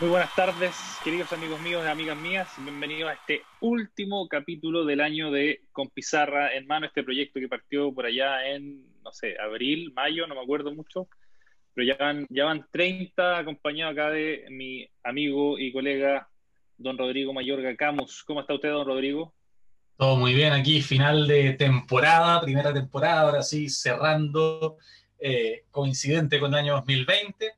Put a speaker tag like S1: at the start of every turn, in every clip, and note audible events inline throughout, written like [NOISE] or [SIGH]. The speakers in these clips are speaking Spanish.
S1: Muy buenas tardes, queridos amigos míos y amigas mías. Bienvenidos a este último capítulo del año de Con Pizarra en mano, este proyecto que partió por allá en, no sé, abril, mayo, no me acuerdo mucho, pero ya van, ya van 30 acompañados acá de mi amigo y colega don Rodrigo Mayorga Camus. ¿Cómo está usted, don Rodrigo?
S2: Todo muy bien aquí, final de temporada, primera temporada, ahora sí, cerrando, eh, coincidente con el año 2020.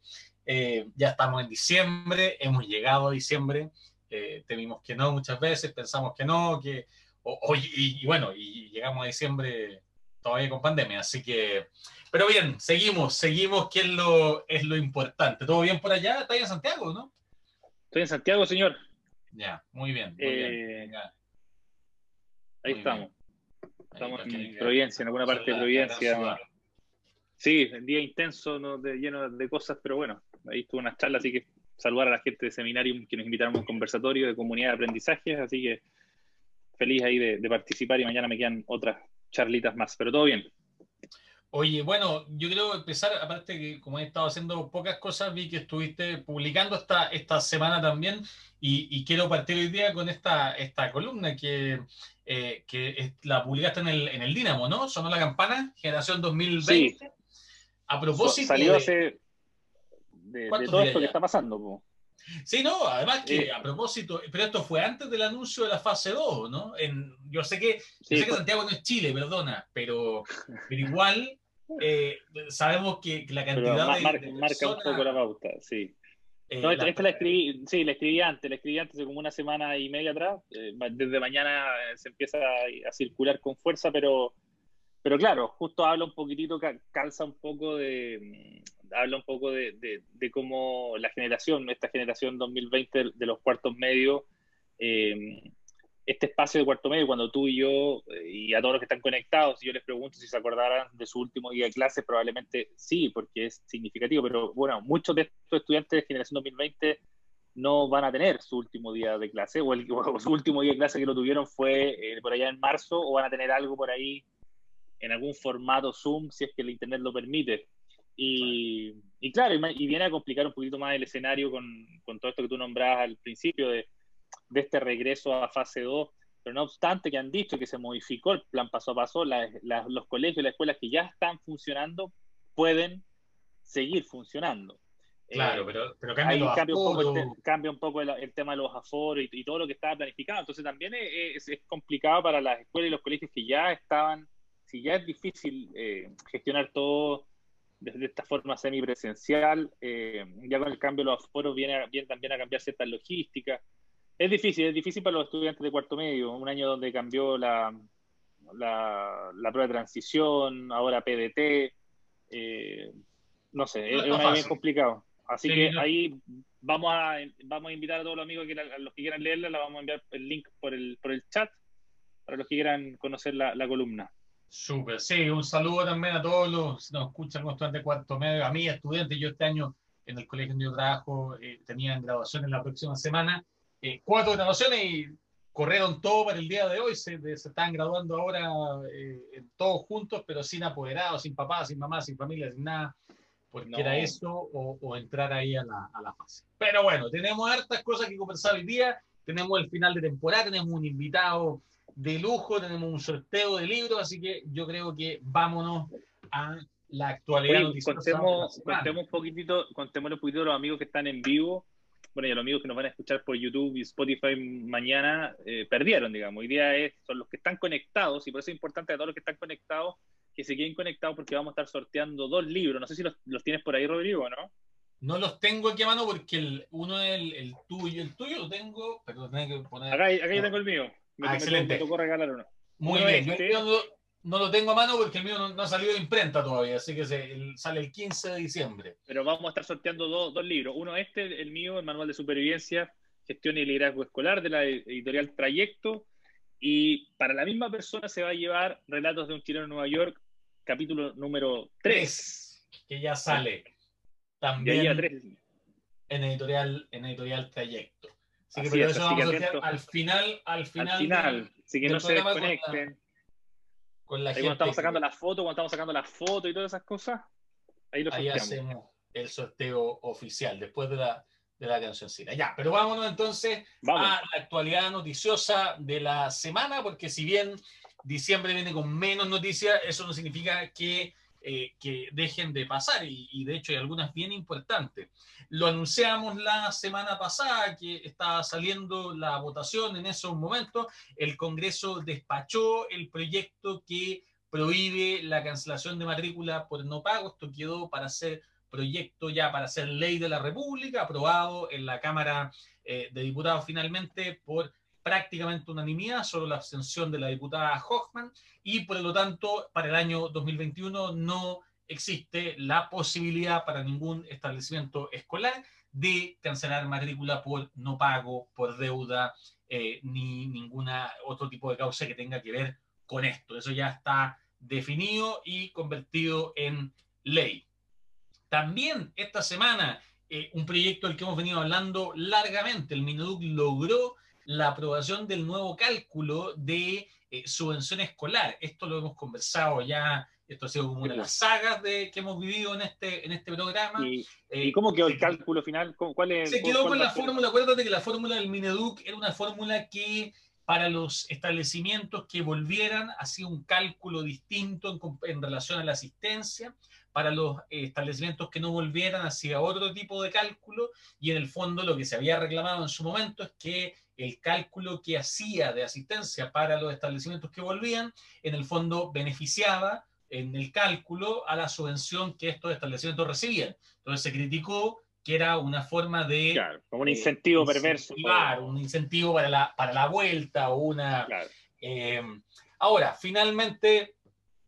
S2: Eh, ya estamos en diciembre, hemos llegado a diciembre, eh, temimos que no muchas veces, pensamos que no, que, y, bueno, y llegamos a diciembre todavía con pandemia, así que, pero bien, seguimos, seguimos, que es lo, es lo importante. ¿Todo bien por allá? ¿Estás en Santiago, no?
S1: Estoy en Santiago, señor.
S2: Ya, muy bien, muy bien.
S1: Eh, ahí estamos. Estamos en Providencia, en alguna parte de Providencia. Sí, un día intenso, lleno de cosas, pero bueno, ahí estuvo una charla, así que saludar a la gente de Seminarium que nos invitaron a un conversatorio de comunidad de aprendizaje, así que feliz ahí de, participar y mañana me quedan otras charlitas más, pero todo bien.
S2: Oye, bueno, yo quiero empezar, aparte que como he estado haciendo pocas cosas, vi que estuviste publicando esta, esta semana también y, quiero partir hoy día con esta, esta columna que, eh, que la publicaste en el, en el Dínamo, ¿no? Sonó la campana, generación 2020.
S1: Sí. A propósito... Salió hace de, todo esto que está pasando.
S2: Sí, no, además que eh, a propósito, pero esto fue antes del anuncio de la fase 2, ¿no? En, yo sé que, sé que Santiago no es Chile, perdona, pero, pero igual eh, sabemos que, la cantidad de,
S1: Marca un poco la pauta, sí. Eh, no, esta la escribí, sí, la escribí antes, la escribí antes de como una semana y media atrás. desde mañana se empieza a, circular con fuerza, pero, pero claro, justo habla un poquitito, calza un poco de, habla un poco de, cómo la generación, esta generación 2020 de los cuartos medios, eh, este espacio de cuarto medio, cuando tú y yo, eh, y a todos los que están conectados, si yo les pregunto si se acordarán de su último día de clase, probablemente sí, porque es significativo, pero bueno, muchos de estos estudiantes de generación 2020 no van a tener su último día de clase, o, el, [LAUGHS] su último día de clase que lo tuvieron fue eh, por allá en marzo, o van a tener algo por ahí en algún formato Zoom, si es que el Internet lo permite. Y, y claro, y, viene a complicar un poquito más el escenario con, con todo esto que tú nombrabas al principio de, de, este regreso a fase 2. Pero no obstante que han dicho que se modificó el plan paso a paso, los colegios y las escuelas que ya están funcionando pueden seguir funcionando.
S2: Claro, eh, pero, pero
S1: cambia, un poco, el, cambia un poco el, tema de los aforos y, todo lo que estaba planificado. Entonces también es, es, complicado para las escuelas y los colegios que ya estaban, si ya es difícil eh, gestionar todo desde esta forma semipresencial, eh, ya con el cambio de los aforos viene, viene también a cambiar ciertas logísticas. Es difícil, es difícil para los estudiantes de cuarto medio, un año donde cambió la, la, prueba de transición, ahora PDT, eh, no sé, es, un año bien complicado. Así que ahí vamos a, vamos a invitar a todos los amigos que a los que quieran leerla, la vamos a enviar el link por el, por el chat para los que quieran conocer la, la columna.
S2: Súper, sí, un saludo también a todos los que nos escuchan con estudiantes de cuarto medio, a mí, estudiantes, yo este año en el colegio donde yo trabajo eh, tenían graduaciones la próxima semana, eh, cuatro graduaciones y corrieron todo para el día de hoy, se, se están graduando ahora eh, todos juntos, pero sin apoderados, sin papás, sin mamás, sin familia, sin nada, porque era eso o, o, entrar ahí a la, a la fase. Pero bueno, tenemos hartas cosas que conversar hoy día, tenemos el final de temporada, tenemos un invitado de lujo, tenemos un sorteo de libros, así que yo creo que vámonos a la actualidad.
S1: contemos, contemos, un poquitito, contemos un poquito a los amigos que están en vivo, bueno, y a los amigos que nos van a escuchar por YouTube y Spotify mañana, eh, perdieron, digamos. Hoy día es, son los que están conectados, y por eso es importante a todos los que están conectados que se queden conectados porque vamos a estar sorteando dos libros. No sé si los, tienes por ahí, Rodrigo, ¿no?
S2: No los tengo aquí a mano porque el, uno es el, tuyo, el tuyo lo tengo, pero lo tengo que poner.
S1: Acá, acá yo tengo el mío.
S2: Ah, excelente.
S1: tocó regalar uno.
S2: Muy bien. Este yo no, lo tengo a mano porque el mío no, ha salido de imprenta todavía, así que se, sale el 15 de diciembre.
S1: Pero vamos a estar sorteando dos, dos libros. Uno este, el mío, el Manual de Supervivencia, Gestión y Liderazgo Escolar de la editorial Trayecto. Y para la misma persona se va a llevar Relatos de un chileno en Nueva York, capítulo número 3.
S2: Que ya sale. También en editorial, en editorial Trayecto. Así, que eso vamos a al final, al final.
S1: Al final, así que no se desconecten. Con la, cuando estamos sacando la foto, cuando estamos sacando la foto y todas esas cosas,
S2: ahí lo Ahí hacemos el sorteo oficial. Después de la, de la canción Sila. Ya, pero vámonos entonces a la actualidad noticiosa de la semana, porque si bien diciembre viene con menos noticias, eso no significa que, eh, que dejen de pasar, y, de hecho hay algunas bien importantes. Lo anunciamos la semana pasada, que estaba saliendo la votación en esos momentos, el Congreso despachó el proyecto que prohíbe la cancelación de matrícula por no pago, esto quedó para ser proyecto ya para ser ley de la República, aprobado en la Cámara eh, de Diputados finalmente por prácticamente unanimidad, solo la abstención de la diputada Hoffman, y por lo tanto, para el año 2021 no existe la posibilidad para ningún establecimiento escolar de cancelar matrícula por no pago, por deuda, eh, ni ninguna otro tipo de causa que tenga que ver con esto. Eso ya está definido y convertido en ley. También esta semana, eh, un proyecto del que hemos venido hablando largamente, el Mineduc logró la aprobación del nuevo cálculo de eh, subvención escolar. Esto lo hemos conversado ya, esto ha sido como una de las sagas de, que hemos vivido en este, en este programa.
S1: ¿Y, eh, cómo quedó el cálculo final? ¿Cuál es,
S2: se quedó con la fórmula, acuérdate que la fórmula del Mineduc era una fórmula que para los establecimientos que volvieran hacía un cálculo distinto en, en relación a la asistencia para los eh, establecimientos que no volvieran hacia otro tipo de cálculo y en el fondo lo que se había reclamado en su momento es que el cálculo que hacía de asistencia para los establecimientos que volvían en el fondo beneficiaba en el cálculo a la subvención que estos establecimientos recibían. Entonces se criticó que era una forma de...
S1: Claro, como un incentivo eh, perverso.
S2: Un incentivo para la, para la vuelta o una... Eh, ahora, finalmente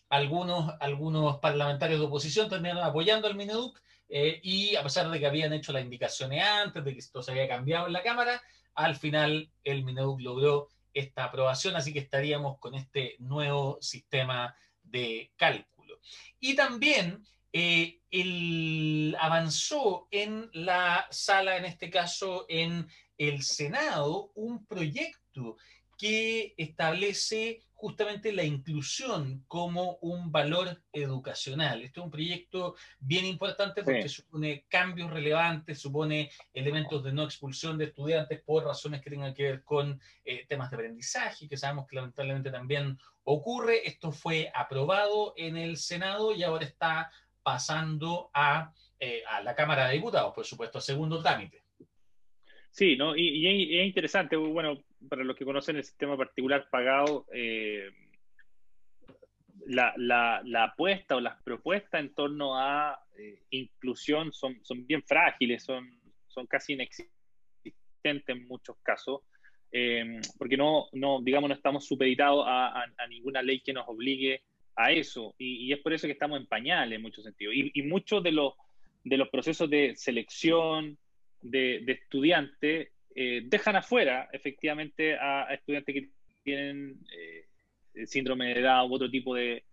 S2: algunos, algunos parlamentarios de oposición terminaron apoyando al Mineduc eh, y a pesar de que habían hecho las indicaciones antes, de que esto se había cambiado en la Cámara, al final el Mineduc logró esta aprobación, así que estaríamos con este nuevo sistema de cálculo. Y también eh, el, avanzó en la sala, en este caso en el Senado, un proyecto que establece justamente la inclusión como un valor educacional. Este es un proyecto bien importante porque supone cambios relevantes, supone elementos de no expulsión de estudiantes por razones que tengan que ver con eh, temas de aprendizaje, que sabemos que lamentablemente también ocurre. Esto fue aprobado en el Senado y ahora está pasando a, eh, a la Cámara de Diputados, por supuesto, segundo trámite.
S1: Sí, ¿no? Y, es interesante, bueno, para los que conocen el sistema particular pagado, eh, la, apuesta o las propuestas en torno a eh, inclusión son, son bien frágiles, son, son casi inexistentes en muchos casos, eh, porque no, no, digamos, no estamos supeditados a, ninguna ley que nos obligue a eso, y, es por eso que estamos en pañales en muchos sentidos. Y, y muchos de los, de los procesos de selección, de, estudiantes eh, dejan afuera efectivamente a, estudiantes que tienen eh, síndrome de edad u otro tipo de,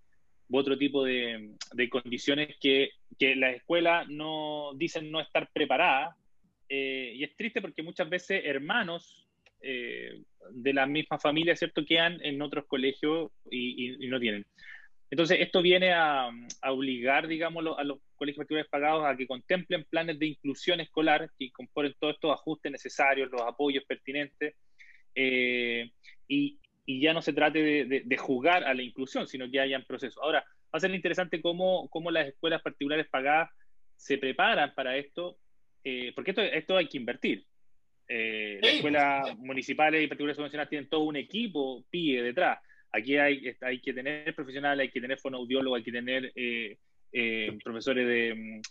S1: otro tipo de, condiciones que, que las escuelas no dicen no estar preparadas. Eh, y es triste porque muchas veces hermanos de la misma familia, ¿cierto?, quedan en otros colegios y no tienen. Entonces, esto viene a, obligar, digamos, a los colegios particulares pagados a que contemplen planes de inclusión escolar que componen todos estos ajustes necesarios, los apoyos pertinentes, eh, y, ya no se trate de, jugar a la inclusión, sino que hayan procesos. Ahora, va a ser interesante cómo, cómo las escuelas particulares pagadas se preparan para esto, eh, porque esto, esto hay que invertir. Eh, las escuelas municipales y particulares subvencionadas tienen todo un equipo PIE detrás. Aquí hay, que tener profesionales, hay que tener fonoaudiólogos, hay que tener eh, eh, profesores de mm,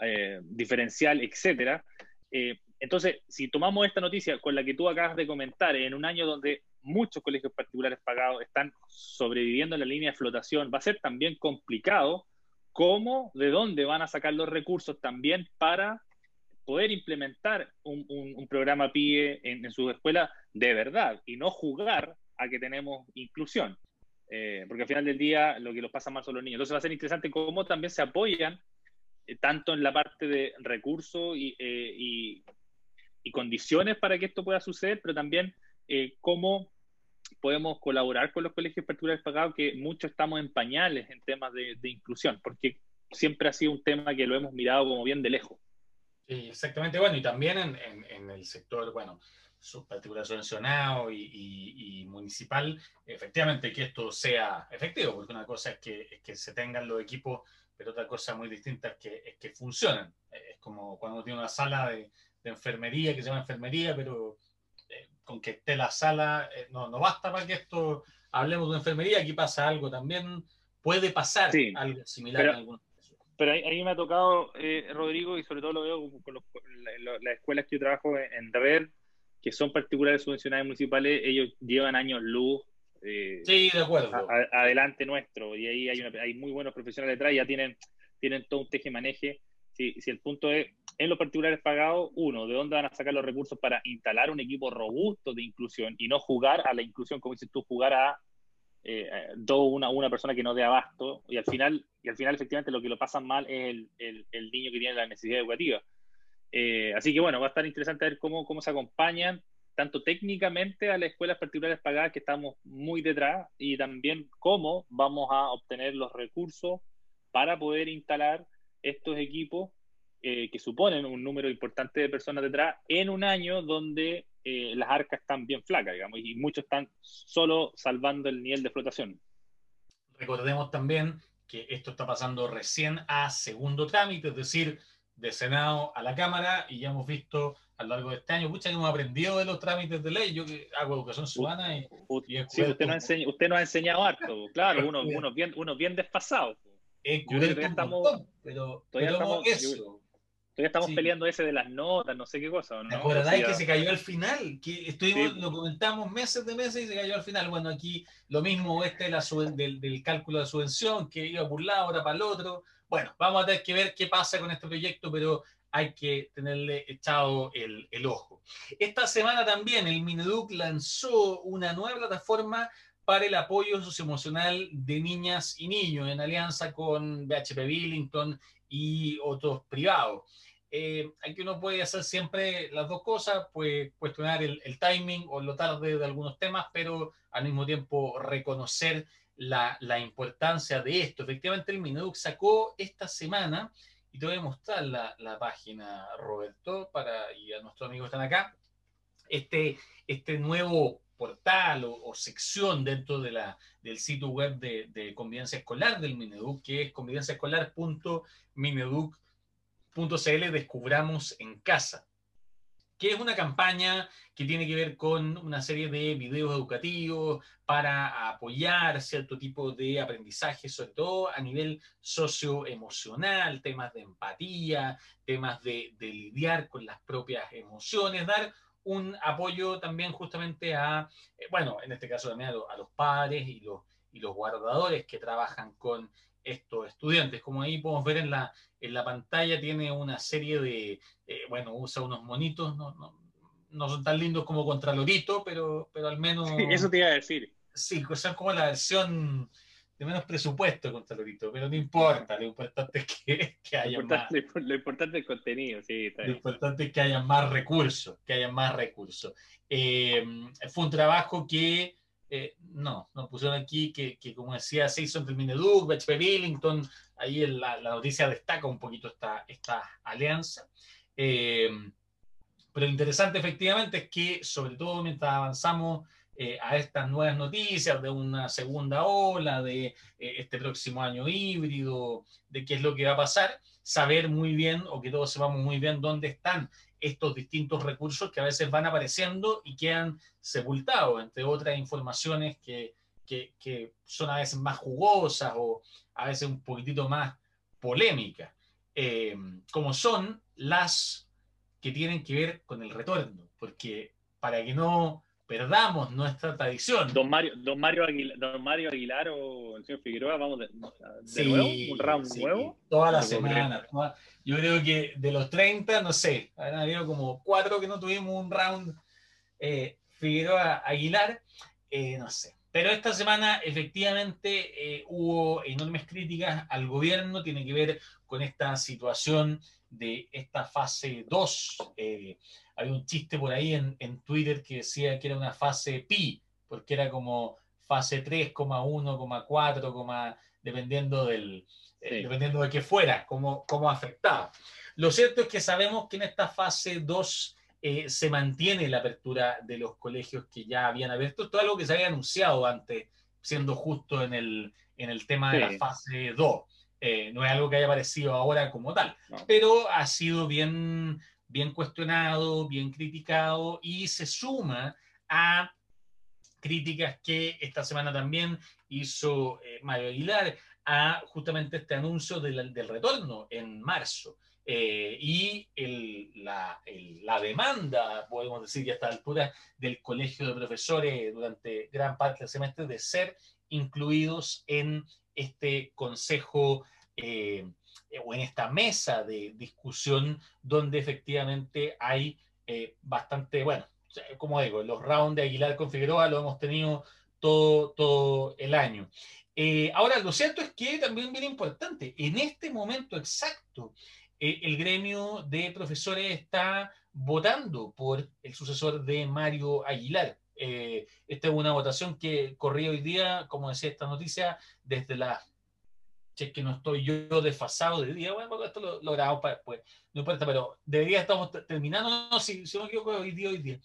S1: eh, diferencial, etcétera. entonces, si tomamos esta noticia con la que tú acabas de comentar, en un año donde muchos colegios particulares pagados están sobreviviendo en la línea de flotación, va a ser también complicado cómo, de dónde van a sacar los recursos también para poder implementar un, programa PIE en, en su escuela de verdad y no jugar a que tenemos inclusión. Eh, porque al final del día lo que los pasa más son los niños. Entonces va a ser interesante cómo también se apoyan eh, tanto en la parte de recursos y, eh, condiciones para que esto pueda suceder, pero también cómo podemos colaborar con los colegios particulares pagados, que muchos estamos en pañales en temas de, inclusión, porque siempre ha sido un tema que lo hemos mirado como bien de lejos.
S2: Sí, exactamente. Bueno, y también en, en, el sector, bueno, particular subvencionado y, y, municipal, efectivamente que esto sea efectivo, porque una cosa es que, es que se tengan los equipos, pero otra cosa muy distinta es que, es que funcionen. Es como cuando uno tiene una sala de, de enfermería que se llama enfermería, pero eh, con que esté la sala eh, no, no basta para que esto hablemos de enfermería, aquí pasa algo también, puede pasar algo similar
S1: pero,
S2: en algunos
S1: Pero ahí, me ha tocado, eh, Rodrigo, y sobre todo lo veo con, las escuelas que yo trabajo en, red, que son particulares subvencionadas municipales, ellos llevan años luz.
S2: sí, de acuerdo.
S1: adelante nuestro, y ahí hay, hay muy buenos profesionales detrás, ya tienen, tienen todo un teje-maneje. Si, si el punto es, en los particulares pagados, uno, ¿de dónde van a sacar los recursos para instalar un equipo robusto de inclusión y no jugar a la inclusión, como dices tú, jugar a eh, una, una persona que no dé abasto? Y al final, y al final efectivamente, lo que lo pasan mal es el, el, el niño que tiene la necesidad educativa. Eh, así que bueno, va a estar interesante ver cómo, cómo se acompañan tanto técnicamente a las escuelas particulares pagadas, que estamos muy detrás, y también cómo vamos a obtener los recursos para poder instalar estos equipos eh, que suponen un número importante de personas detrás en un año donde eh, las arcas están bien flacas, digamos, y muchos están solo salvando el nivel de flotación.
S2: Recordemos también que esto está pasando recién a segundo trámite, es decir, de Senado a la Cámara, y ya hemos visto a lo largo de este año, muchas hemos aprendido de los trámites de ley, yo que hago educación ciudadana y...
S1: y sí, usted, nos ha usted nos ha enseñado harto, claro, uno, [LAUGHS] uno, bien, uno bien desfasado.
S2: Es yo creo que estamos, pero, todavía estamos, eso.
S1: Todavía estamos peleando ese de las notas, no sé qué cosa. ¿no?
S2: ¿Te acordáis que se cayó al final? Que estuvimos, lo comentamos meses de meses y se cayó al final. Bueno, aquí lo mismo este la del, del, cálculo de subvención, que iba por un lado, ahora para el otro. Bueno, vamos a tener que ver qué pasa con este proyecto, pero hay que tenerle echado el, el ojo. Esta semana también el Mineduc lanzó una nueva plataforma para el apoyo socioemocional de niñas y niños en alianza con BHP Billington y otros privados. Eh, aquí uno puede hacer siempre las dos cosas, puede cuestionar el, timing o lo tarde de algunos temas, pero al mismo tiempo reconocer la, importancia de esto. Efectivamente, el Mineduc sacó esta semana, y te voy a mostrar la, página, Roberto, para, y a nuestros amigos que están acá, este, este nuevo portal o, sección dentro de la, del sitio web de, de convivencia escolar del Mineduc, que es convivenciaescolar.mineduc.com CL Descubramos en Casa, que es una campaña que tiene que ver con una serie de videos educativos para apoyar cierto tipo de aprendizaje, sobre todo a nivel socioemocional, temas de empatía, temas de, lidiar con las propias emociones, dar un apoyo también justamente a, eh, bueno, en este caso también a, los padres y los, y los guardadores que trabajan con estos estudiantes. Como ahí podemos ver en la, en la pantalla, tiene una serie de, eh, bueno, usa unos monitos, no, no, no, son tan lindos como Contralorito, pero, pero al menos...
S1: eso te iba a decir.
S2: Sí, son como la versión de menos presupuesto contra Lorito, pero no importa, lo importante es que, que haya más.
S1: Lo importante es el contenido, sí.
S2: Lo importante es que haya más recursos, que haya más recursos. Eh, fue un trabajo que eh, no, nos pusieron aquí que, que como decía, se hizo entre el Mineduc, BHP Billington, ahí la, la, noticia destaca un poquito esta, esta alianza. Eh, pero lo interesante efectivamente es que, sobre todo mientras avanzamos eh, a estas nuevas noticias de una segunda ola, de este próximo año híbrido, de qué es lo que va a pasar, saber muy bien o que todos sepamos muy bien dónde están estos distintos recursos que a veces van apareciendo y quedan sepultados, entre otras informaciones que, que, que son a veces más jugosas o a veces un poquitito más polémicas, eh, como son las que tienen que ver con el retorno, porque para que no perdamos nuestra tradición.
S1: Don Mario, don Mario, Aguilar, don Mario Aguilar o el señor Figueroa, vamos de, nuevo, un round nuevo.
S2: Toda la semana. yo creo que de los 30, no sé, han habido como cuatro que no tuvimos un round eh, Figueroa Aguilar, eh, no sé. Pero esta semana efectivamente eh, hubo enormes críticas al gobierno, tiene que ver con esta situación de esta fase 2. Eh, hay un chiste por ahí en, en, Twitter que decía que era una fase pi, porque era como fase 3, 1, 4, dependiendo del, eh, dependiendo de qué fuera, cómo, cómo afectaba. Lo cierto es que sabemos que en esta fase 2 eh, se mantiene la apertura de los colegios que ya habían abierto. Esto es algo que se había anunciado antes, siendo justo en el, en el tema de la fase 2. Eh, no es algo que haya aparecido ahora como tal, pero ha sido bien, bien cuestionado, bien criticado y se suma a críticas que esta semana también hizo Mario Aguilar a justamente este anuncio del, del retorno en marzo. Eh, y la, la, demanda, podemos decir ya a esta altura, del Colegio de Profesores durante gran parte del semestre de ser incluidos en este consejo eh, o en esta mesa de discusión donde efectivamente hay eh, bastante, bueno, como digo, los rounds de Aguilar con Figueroa lo hemos tenido todo, todo el año. ahora, lo cierto es que también bien importante, en este momento exacto eh, el gremio de profesores está votando por el sucesor de Mario Aguilar. Eh, esta es una votación que corría hoy día, como decía esta noticia, desde la... Si que no estoy yo desfasado de día, bueno, esto lo, lo grabamos para después, no importa, pero debería estamos terminando, no, no si, si no me equivoco, hoy día, hoy día.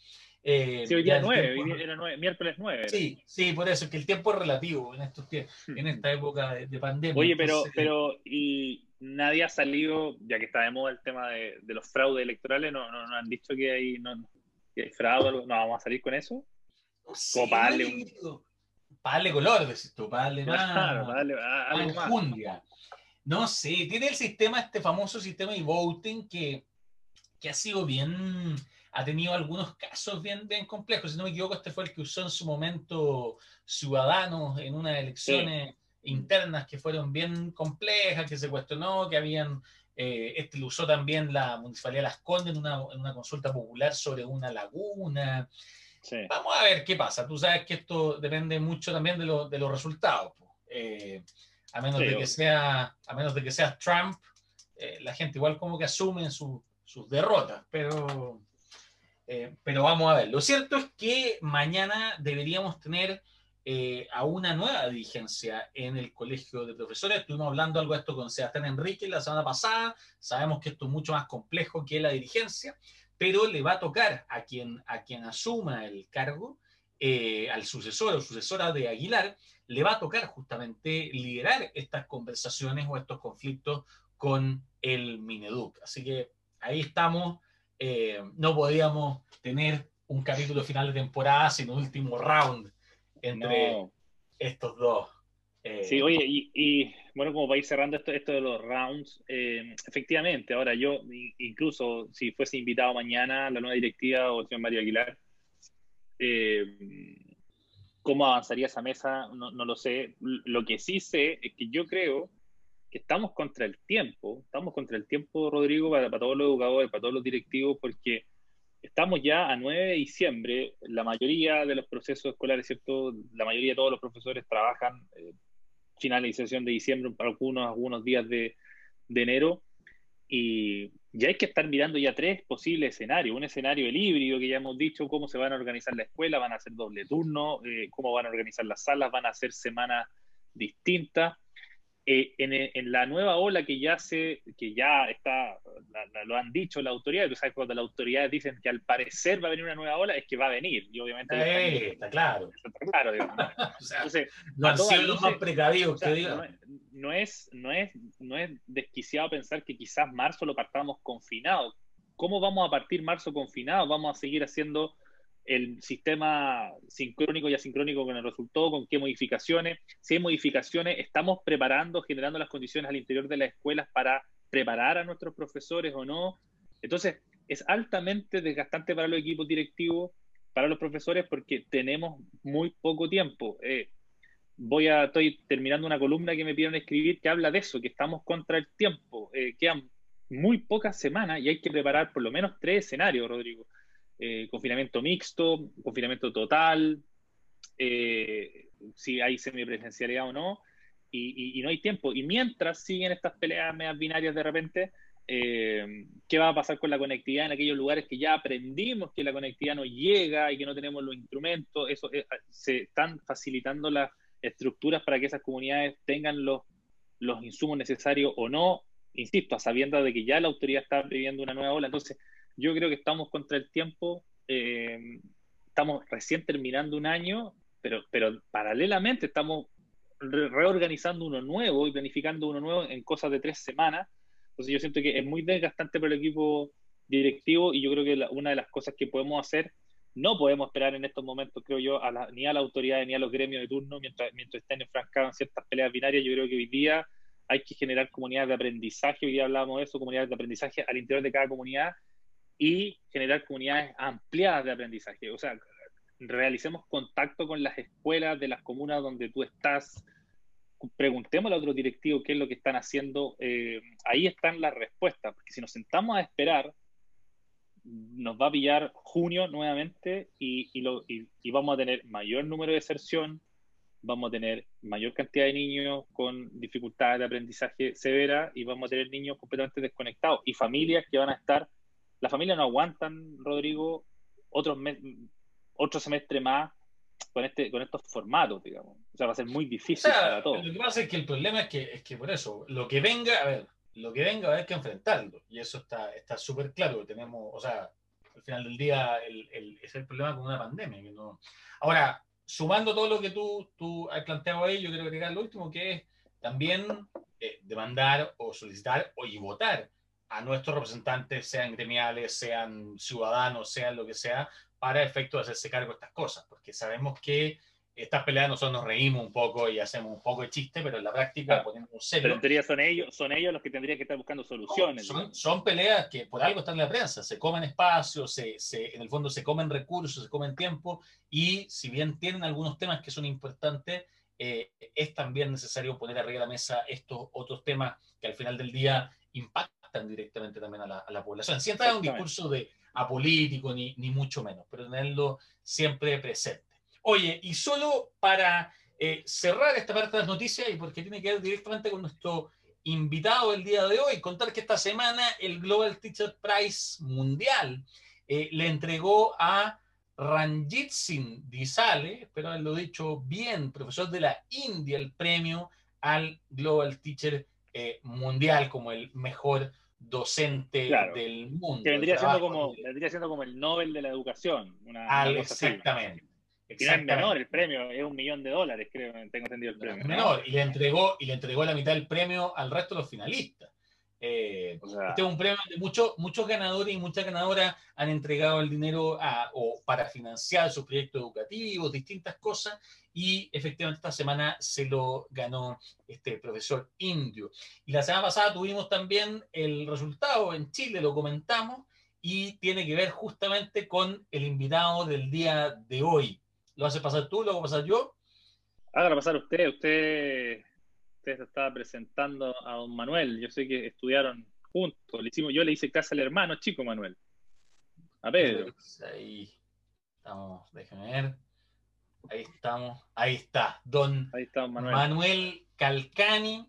S1: Eh, sí, hoy día 9, hoy día era 9, miércoles 9.
S2: Sí, sí, por eso, que el tiempo es relativo en, estos en esta época de, pandemia.
S1: Oye, pero, pero y nadie ha salido, ya que está de moda el tema de, de los fraudes electorales, no, no, no, han dicho que hay, no, que hay fraude, no vamos a salir con eso.
S2: No sé, Como para darle un... Para darle color, decís tú, para darle más, claro, para darle, algo más. No sé, tiene el sistema, este famoso sistema de voting que, que ha sido bien, ha tenido algunos casos bien, bien complejos. Si no me equivoco, este fue el que usó en su momento Ciudadanos en unas elecciones internas que fueron bien complejas, que se cuestionó, que habían, eh, este lo usó también la Municipalidad de Las Condes en una, en una consulta popular sobre una laguna. Vamos a ver qué pasa. Tú sabes que esto depende mucho también de, lo, de los resultados. Eh, a menos de que sea, a menos de que sea Trump, eh, la gente igual como que asume sus derrotas, pero, pero vamos a ver. Lo cierto es que mañana deberíamos tener eh, a una nueva dirigencia en el colegio de profesores. Estuvimos hablando algo de esto con Sebastián Enrique la semana pasada. Sabemos que esto es mucho más complejo que la dirigencia, pero le va a tocar a quien, a quien asuma el cargo, eh, al sucesor o sucesora de Aguilar, le va a tocar justamente liderar estas conversaciones o estos conflictos con el Mineduc. Así que ahí estamos. Eh, no podíamos tener un capítulo final de temporada sin un último round entre estos dos.
S1: Eh, sí, oye, y, bueno, como para ir cerrando esto, de los rounds, eh, efectivamente, ahora yo, incluso si fuese invitado mañana la nueva directiva o el señor Mario Aguilar, eh, ¿cómo avanzaría esa mesa? No, lo sé. Lo que sí sé es que yo creo que estamos contra el tiempo, estamos contra el tiempo, Rodrigo, para, para todos los educadores, para todos los directivos, porque estamos ya a 9 de diciembre, la mayoría de los procesos escolares, ¿cierto? La mayoría de todos los profesores trabajan eh, finalización de diciembre, para algunos, algunos días de, enero, y ya hay que estar mirando ya tres posibles escenarios. Un escenario el híbrido, que ya hemos dicho, cómo se van a organizar la escuela, van a hacer doble turno, eh, cómo van a organizar las salas, van a hacer semanas distintas. Eh, en, la nueva ola que ya se, que ya está, lo han dicho la autoridad, tú sabes cuando las autoridades dicen que al parecer va a venir una nueva ola, es que va a venir, y obviamente
S2: está claro.
S1: Está claro, [LAUGHS]
S2: Entonces, no los más precavidos que
S1: No, es, no, es, no es desquiciado pensar que quizás marzo lo partamos confinado. ¿Cómo vamos a partir marzo confinado? Vamos a seguir haciendo el sistema sincrónico y asincrónico con el resultado, con qué modificaciones. Si hay modificaciones, estamos preparando, generando las condiciones al interior de las escuelas para preparar a nuestros profesores o no. Entonces, es altamente desgastante para los equipos directivos, para los profesores, porque tenemos muy poco tiempo. Eh, voy a, estoy terminando una columna que me pidieron escribir que habla de eso, que estamos contra el tiempo. Eh, quedan muy pocas semanas y hay que preparar por lo menos tres escenarios, Rodrigo. Eh, confinamiento mixto, confinamiento total, eh, si hay semipresencialidad o no, y, no hay tiempo. Y mientras siguen estas peleas medias binarias de repente, eh, qué va a pasar con la conectividad en aquellos lugares que ya aprendimos que la conectividad no llega y que no tenemos los instrumentos. Eso eh, se están facilitando las estructuras para que esas comunidades tengan los, los insumos necesarios o no. Insisto, a sabiendas de que ya la autoridad está viviendo una nueva ola. Entonces, yo creo que estamos contra el tiempo. Eh, estamos recién terminando un año, pero, pero paralelamente estamos reorganizando uno nuevo y planificando uno nuevo en cosas de tres semanas. Entonces yo siento que es muy desgastante para el equipo directivo y yo creo que una de las cosas que podemos hacer, no podemos esperar en estos momentos, creo yo, ni a la autoridad ni a los gremios de turno mientras, mientras estén enfrascados en ciertas peleas binarias. Yo creo que hoy día hay que generar comunidades de aprendizaje, hoy día hablábamos de eso, comunidades de aprendizaje al interior de cada comunidad y generar comunidades ampliadas de aprendizaje. O sea, realicemos contacto con las escuelas de las comunas donde tú estás, preguntémosle a otro directivo qué es lo que están haciendo, eh, ahí están las respuestas, porque si nos sentamos a esperar, nos va a pillar junio nuevamente y, vamos a tener mayor número de deserción, vamos a tener mayor cantidad de niños con dificultades de aprendizaje severa y vamos a tener niños completamente desconectados y familias que van a estar, las familias no aguantan, Rodrigo, otros otro semestre más con, este, con estos formatos, digamos. O sea, va a ser muy difícil para todos.
S2: Lo que pasa es que el problema es que, es que por eso, lo que venga, a ver, lo que venga va a haber que enfrentarlo. Y eso está súper está claro. Tenemos, o sea, al final del día el, el, es el problema con una pandemia. Que no... Ahora, sumando todo lo que tú, tú has planteado ahí, yo quiero agregar lo último, que es también eh, demandar o solicitar o y votar a nuestros representantes, sean gremiales, sean ciudadanos, sean lo que sea, para efecto de hacerse cargo de estas cosas, porque sabemos que estas peleas nosotros nos reímos un poco y hacemos un poco de chiste, pero en la práctica ponemos un serio.
S1: Pero en teoría son ellos, son ellos los que tendrían que estar buscando soluciones.
S2: son, son, peleas que por algo están en la prensa, se comen espacio, se, se, en el fondo se comen recursos, se comen tiempo, y si bien tienen algunos temas que son importantes, eh, es también necesario poner arriba de la mesa estos otros temas que al final del día impactan directamente también a la, a la población. Si entra un discurso de apolítico, ni, ni mucho menos, pero tenerlo siempre presente. Oye, y solo para eh, cerrar esta parte de las noticias, y porque tiene que ver directamente con nuestro invitado el día de hoy, contar que esta semana el Global Teacher Prize Mundial eh, le entregó a Ranjit Singh Disale, espero haberlo dicho bien, profesor de la India, el premio al Global Teacher eh, Mundial como el mejor docente del mundo.
S1: Que vendría siendo, como, vendría siendo como el Nobel de la educación.
S2: Una, exactamente.
S1: es menor el premio, es un millón de dólares, creo, tengo entendido el premio.
S2: menor, y le entregó, y le entregó la mitad del premio al resto de los finalistas. Eh, este es un premio de muchos, muchos ganadores y muchas ganadoras han entregado el dinero a, o para financiar sus proyectos educativos, distintas cosas, y efectivamente esta semana se lo ganó este profesor indio. Y la semana pasada tuvimos también el resultado en Chile, lo comentamos, y tiene que ver justamente con el invitado del día de hoy. ¿Lo hace pasar tú? ¿Lo hago pasar yo?
S1: Hágalo pasar usted. Usted, usted se estaba presentando a don Manuel. Yo sé que estudiaron juntos. Le hicimos, yo le hice casa al hermano chico Manuel. A Pedro.
S2: Ahí estamos, déjenme ver. Ahí estamos, ahí está, don Manuel. Calcani,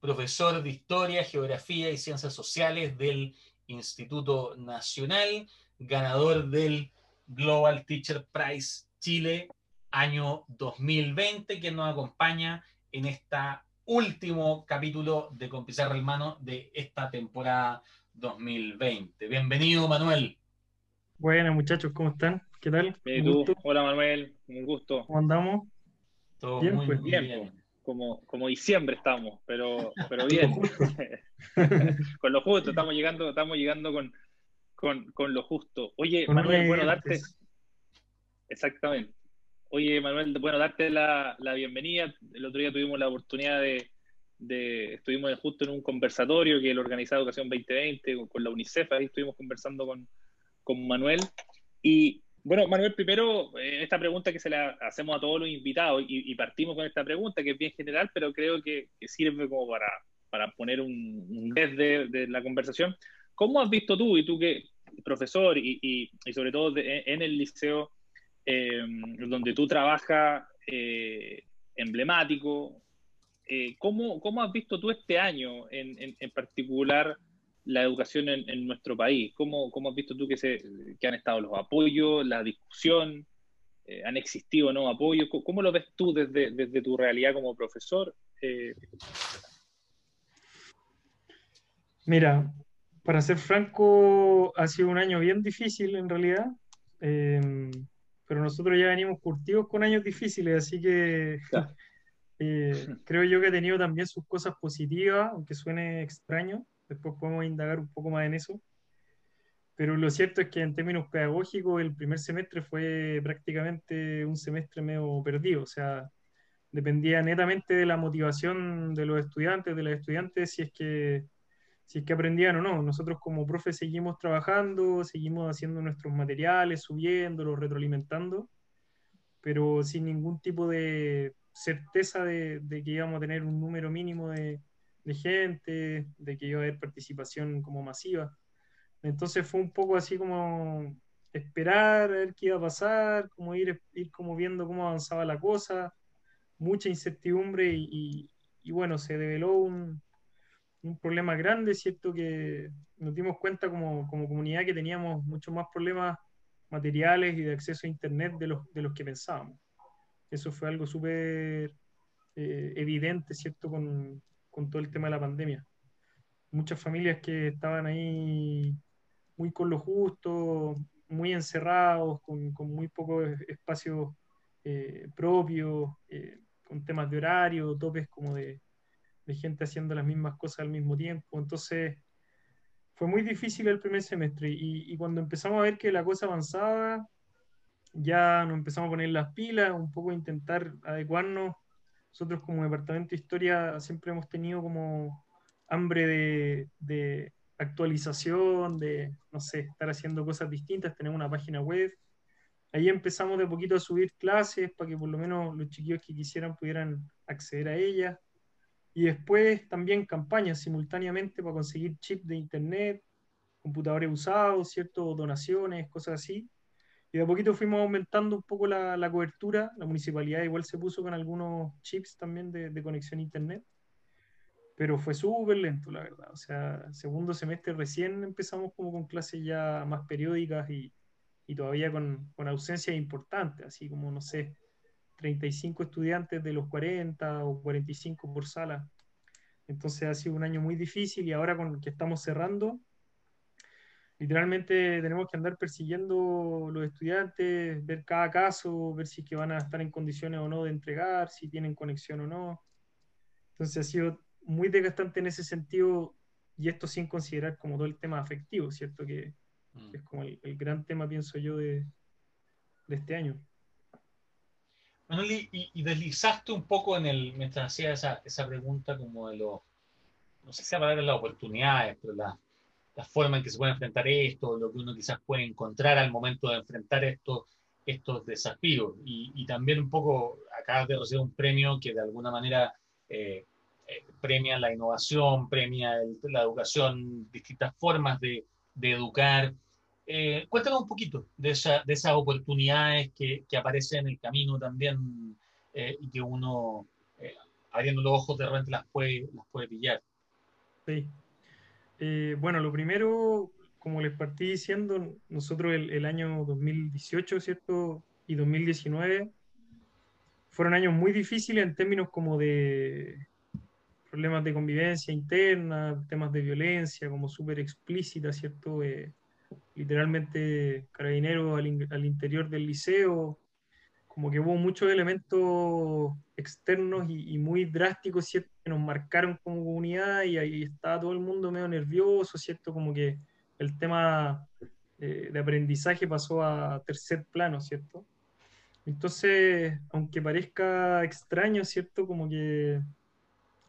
S2: profesor de Historia, Geografía y Ciencias Sociales del Instituto Nacional, ganador del Global Teacher Prize Chile año 2020, que nos acompaña en este último capítulo de Con Pizarra Hermano de esta temporada 2020. Bienvenido, Manuel.
S3: Buenas, muchachos, ¿cómo están? ¿Qué tal?
S1: Hola Manuel, un gusto.
S3: ¿Cómo andamos?
S1: Todo bien, muy pues. bien. Como, como diciembre estamos, pero, [LAUGHS] pero bien. [LAUGHS] con lo justo, estamos llegando, estamos llegando con, con, con lo justo. Oye, Manuel, bueno, darte. Exactamente. Oye, Manuel, bueno, darte la, la, bienvenida. El otro día tuvimos la oportunidad de, de, estuvimos justo en un conversatorio que lo organizaba Educación 2020 con, la UNICEF, ahí estuvimos conversando con, con Manuel. Y bueno, Manuel, primero, eh, esta pregunta que se la hacemos a todos los invitados y, partimos con esta pregunta que es bien general, pero creo que, sirve como para, para poner un, un de, la conversación. ¿Cómo has visto tú, y tú que profesor y, y, sobre todo en el liceo eh, donde tú trabajas eh, emblemático, ¿cómo, ¿cómo, has visto tú este año en, en, en particular la educación en, nuestro país? ¿Cómo, ¿Cómo, has visto tú que, se, que han estado los apoyos, la discusión? Eh, ¿Han existido no apoyos? ¿Cómo, lo ves tú desde, desde tu realidad como profesor? Eh,
S3: Mira, para ser franco, ha sido un año bien difícil en realidad, em, pero nosotros ya venimos curtidos con años difíciles, así que [LAUGHS] eh, [LAUGHS] creo yo que ha tenido también sus cosas positivas, aunque suene extraño, después podemos indagar un poco más en eso. Pero lo cierto es que en términos pedagógicos el primer semestre fue prácticamente un semestre medio perdido, o sea, dependía netamente de la motivación de los estudiantes, de las estudiantes, si es que si es que aprendían o no. Nosotros como profes seguimos trabajando, seguimos haciendo nuestros materiales, subiéndolos, retroalimentando, pero sin ningún tipo de certeza de, que íbamos a tener un número mínimo de, gente, de que iba a haber participación como masiva. Entonces fue un poco así como esperar a ver qué iba a pasar, como ir, ir como viendo cómo avanzaba la cosa, mucha incertidumbre y bueno, se develó un, un problema grande, ¿cierto? Que nos dimos cuenta como, como comunidad que teníamos muchos más problemas materiales y de acceso a Internet de los, de los que pensábamos. Eso fue algo súper eh, evidente, ¿cierto? Con, con, todo el tema de la pandemia. Muchas familias que estaban ahí muy con lo justo, muy encerrados, con, con muy poco espacio eh, propio, eh, con temas de horario, topes como de, de gente haciendo las mismas cosas al mismo tiempo. Entonces, fue muy difícil el primer semestre y, cuando empezamos a ver que la cosa avanzaba, ya nos empezamos a poner las pilas, un poco a intentar adecuarnos. Nosotros como departamento de historia siempre hemos tenido como hambre de, de actualización, de, no sé, estar haciendo cosas distintas, tener una página web. Ahí empezamos de poquito a subir clases para que por lo menos los chiquillos que quisieran pudieran acceder a ellas. Y después también campañas simultáneamente para conseguir chips de internet, computadores usados, ¿cierto? Donaciones, cosas así. Y de a poquito fuimos aumentando un poco la, la cobertura. La municipalidad igual se puso con algunos chips también de, de conexión a internet. Pero fue súper lento, la verdad. O sea, segundo semestre recién empezamos como con clases ya más periódicas y, y todavía con, con ausencias importantes, así como, no sé, 35 estudiantes de los 40 o 45 por sala. Entonces ha sido un año muy difícil y ahora con que estamos cerrando, literalmente tenemos que andar persiguiendo los estudiantes, ver cada caso, ver si que van a estar en condiciones o no de entregar, si tienen conexión o no. Entonces ha sido muy desgastante en ese sentido y esto sin considerar como todo el tema afectivo, ¿cierto? Que, mm. es como el, gran tema, pienso yo, de, de este año.
S2: Manuel, y, deslizaste un poco en el, mientras hacía esa, esa pregunta como de los, no sé si hablar de las oportunidades, pero la, la, forma en que se puede enfrentar esto, lo que uno quizás puede encontrar al momento de enfrentar estos, estos desafíos. Y, y también un poco, acabas de recibir un premio que de alguna manera eh, eh, premia la innovación, premia la educación, distintas formas de, de educar. Eh, cuéntanos un poquito de, esa, de esas oportunidades que, que, aparecen en el camino también eh, y que uno, eh, abriendo los ojos, de repente las puede, las puede pillar.
S3: Sí. Eh, bueno, lo primero, como les partí diciendo, nosotros el, el, año 2018, ¿cierto? Y 2019 fueron años muy difíciles en términos como de problemas de convivencia interna, temas de violencia, como súper explícita, ¿cierto? Literalmente carabineros al, interior del liceo, como que hubo muchos elementos externos y, y, muy drásticos, ¿cierto? Que nos marcaron como comunidad y ahí estaba todo el mundo medio nervioso, ¿cierto? Como que el tema eh, de aprendizaje pasó a tercer plano, ¿cierto? Entonces, aunque parezca extraño, ¿cierto? Como que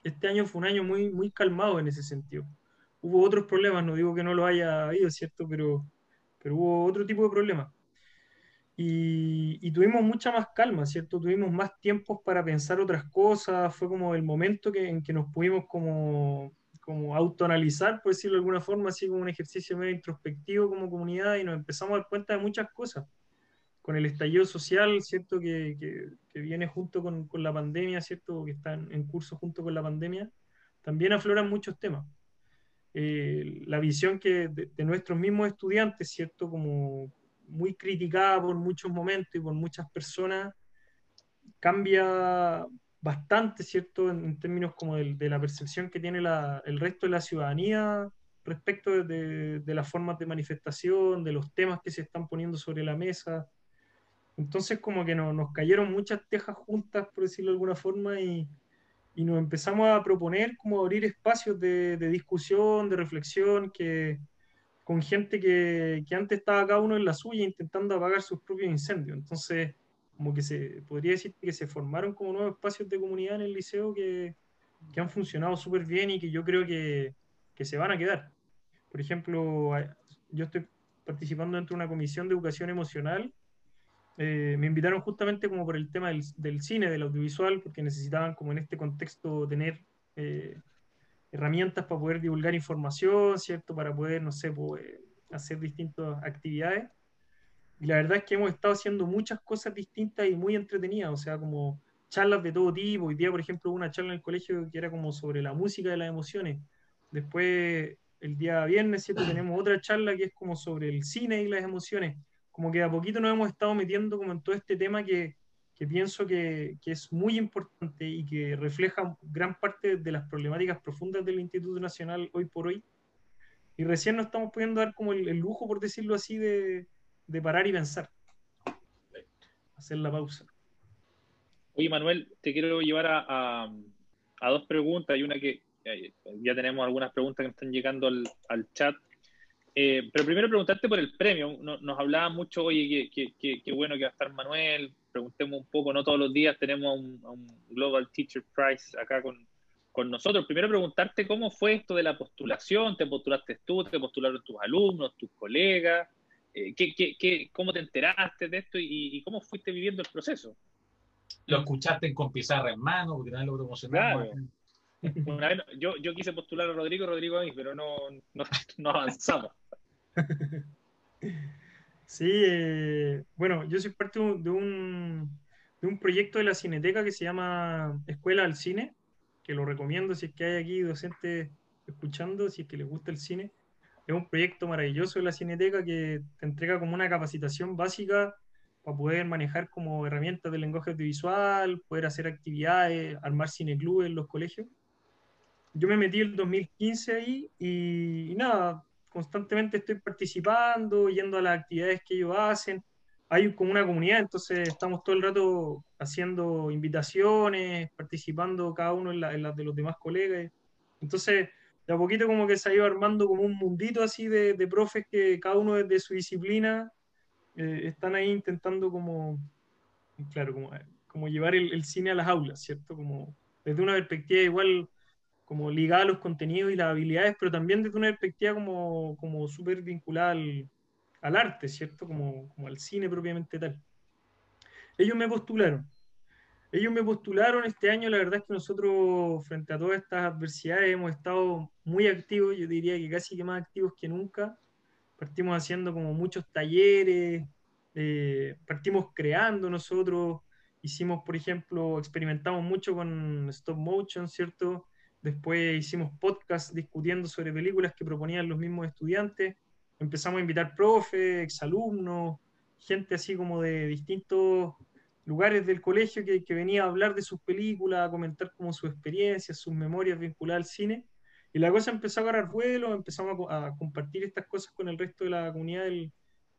S3: este año fue un año muy, muy calmado en ese sentido. Hubo otros problemas, no digo que no lo haya habido, ¿cierto? Pero pero hubo otro tipo de problemas. Y, tuvimos mucha más calma, ¿cierto? Tuvimos más tiempos para pensar otras cosas, fue como el momento que, en que nos pudimos como, como autoanalizar, por decirlo de alguna forma, así como un ejercicio medio introspectivo como comunidad y nos empezamos a dar cuenta de muchas cosas. Con el estallido social, ¿cierto? Que, que, que viene junto con, con, la pandemia, ¿cierto? Que está en curso junto con la pandemia, también afloran muchos temas. Eh, la visión que de, de, nuestros mismos estudiantes, ¿cierto? Como muy criticada por muchos momentos y por muchas personas, cambia bastante, ¿cierto? En, términos como de, de, la percepción que tiene la, el resto de la ciudadanía respecto de, de, las formas de manifestación, de los temas que se están poniendo sobre la mesa. Entonces como que no, nos cayeron muchas tejas juntas, por decirlo de alguna forma, y, y nos empezamos a proponer como abrir espacios de, de discusión, de reflexión, que, con gente que, que, antes estaba cada uno en la suya intentando apagar sus propios incendios. Entonces, como que se podría decir que se formaron como nuevos espacios de comunidad en el liceo que, que han funcionado súper bien y que yo creo que, que, se van a quedar. Por ejemplo, yo estoy participando dentro de una comisión de educación emocional. Eh, me invitaron justamente como por el tema del, del, cine, del audiovisual, porque necesitaban como en este contexto tener eh, herramientas para poder divulgar información, ¿cierto? Para poder, no sé, poder hacer distintas actividades. Y la verdad es que hemos estado haciendo muchas cosas distintas y muy entretenidas, o sea, como charlas de todo tipo. Hoy día, por ejemplo, una charla en el colegio que era como sobre la música de las emociones. Después, el día viernes, ¿cierto? [CLEARS THROAT] Tenemos otra charla que es como sobre el cine y las emociones. Como que a poquito nos hemos estado metiendo como en todo este tema que, que pienso que, que, es muy importante y que refleja gran parte de las problemáticas profundas del Instituto Nacional hoy por hoy. Y recién nos estamos pudiendo dar como el, el lujo, por decirlo así, de, de, parar y pensar. Hacer la pausa.
S1: Oye, Manuel, te quiero llevar a, a, a dos preguntas. Hay una que ya tenemos algunas preguntas que están llegando al, al chat. Eh, pero primero preguntarte por el premio. Nos, nos hablaba mucho, oye, qué bueno que va a estar Manuel, preguntemos un poco, no todos los días tenemos un, un Global Teacher Prize acá con, con, nosotros. Primero preguntarte cómo fue esto de la postulación, te postulaste tú, te postularon tus alumnos, tus colegas, eh, ¿qué, qué, qué, cómo te enteraste de esto y, y, cómo fuiste viviendo el proceso.
S2: Lo escuchaste con pizarra en mano, porque nadie lo promocionaba.
S1: Claro. Una yo, yo quise postular a Rodrigo, Rodrigo a mí, pero no, no, no avanzamos.
S3: Sí, eh, bueno, yo soy parte de un, de un proyecto de la Cineteca que se llama Escuela al Cine, que lo recomiendo si es que hay aquí docentes escuchando, si es que les gusta el cine. Es un proyecto maravilloso de la Cineteca que te entrega como una capacitación básica para poder manejar como herramientas del lenguaje audiovisual, poder hacer actividades, armar cineclubes en los colegios. Yo me metí el 2015 ahí y, y nada, constantemente estoy participando, yendo a las actividades que ellos hacen. Hay como una comunidad, entonces estamos todo el rato haciendo invitaciones, participando cada uno en las la de los demás colegas. Entonces, de a poquito como que se ha ido armando como un mundito así de, de profes que cada uno desde su disciplina eh, están ahí intentando como, claro, como, como llevar el, el, cine a las aulas, ¿cierto? Como desde una perspectiva igual como ligada a los contenidos y las habilidades, pero también desde una perspectiva como, como súper vinculada al, al, arte, ¿cierto? Como, como al cine propiamente tal. Ellos me postularon. Ellos me postularon este año, la verdad es que nosotros frente a todas estas adversidades hemos estado muy activos, yo diría que casi que más activos que nunca. Partimos haciendo como muchos talleres, eh, partimos creando nosotros, hicimos, por ejemplo, experimentamos mucho con stop motion, ¿cierto? Después hicimos podcast discutiendo sobre películas que proponían los mismos estudiantes. Empezamos a invitar profes, exalumnos, gente así como de distintos lugares del colegio que, venía a hablar de sus películas, a comentar como sus experiencias, sus memorias vinculadas al cine. Y la cosa empezó a agarrar vuelo, empezamos a, compartir estas cosas con el resto de la comunidad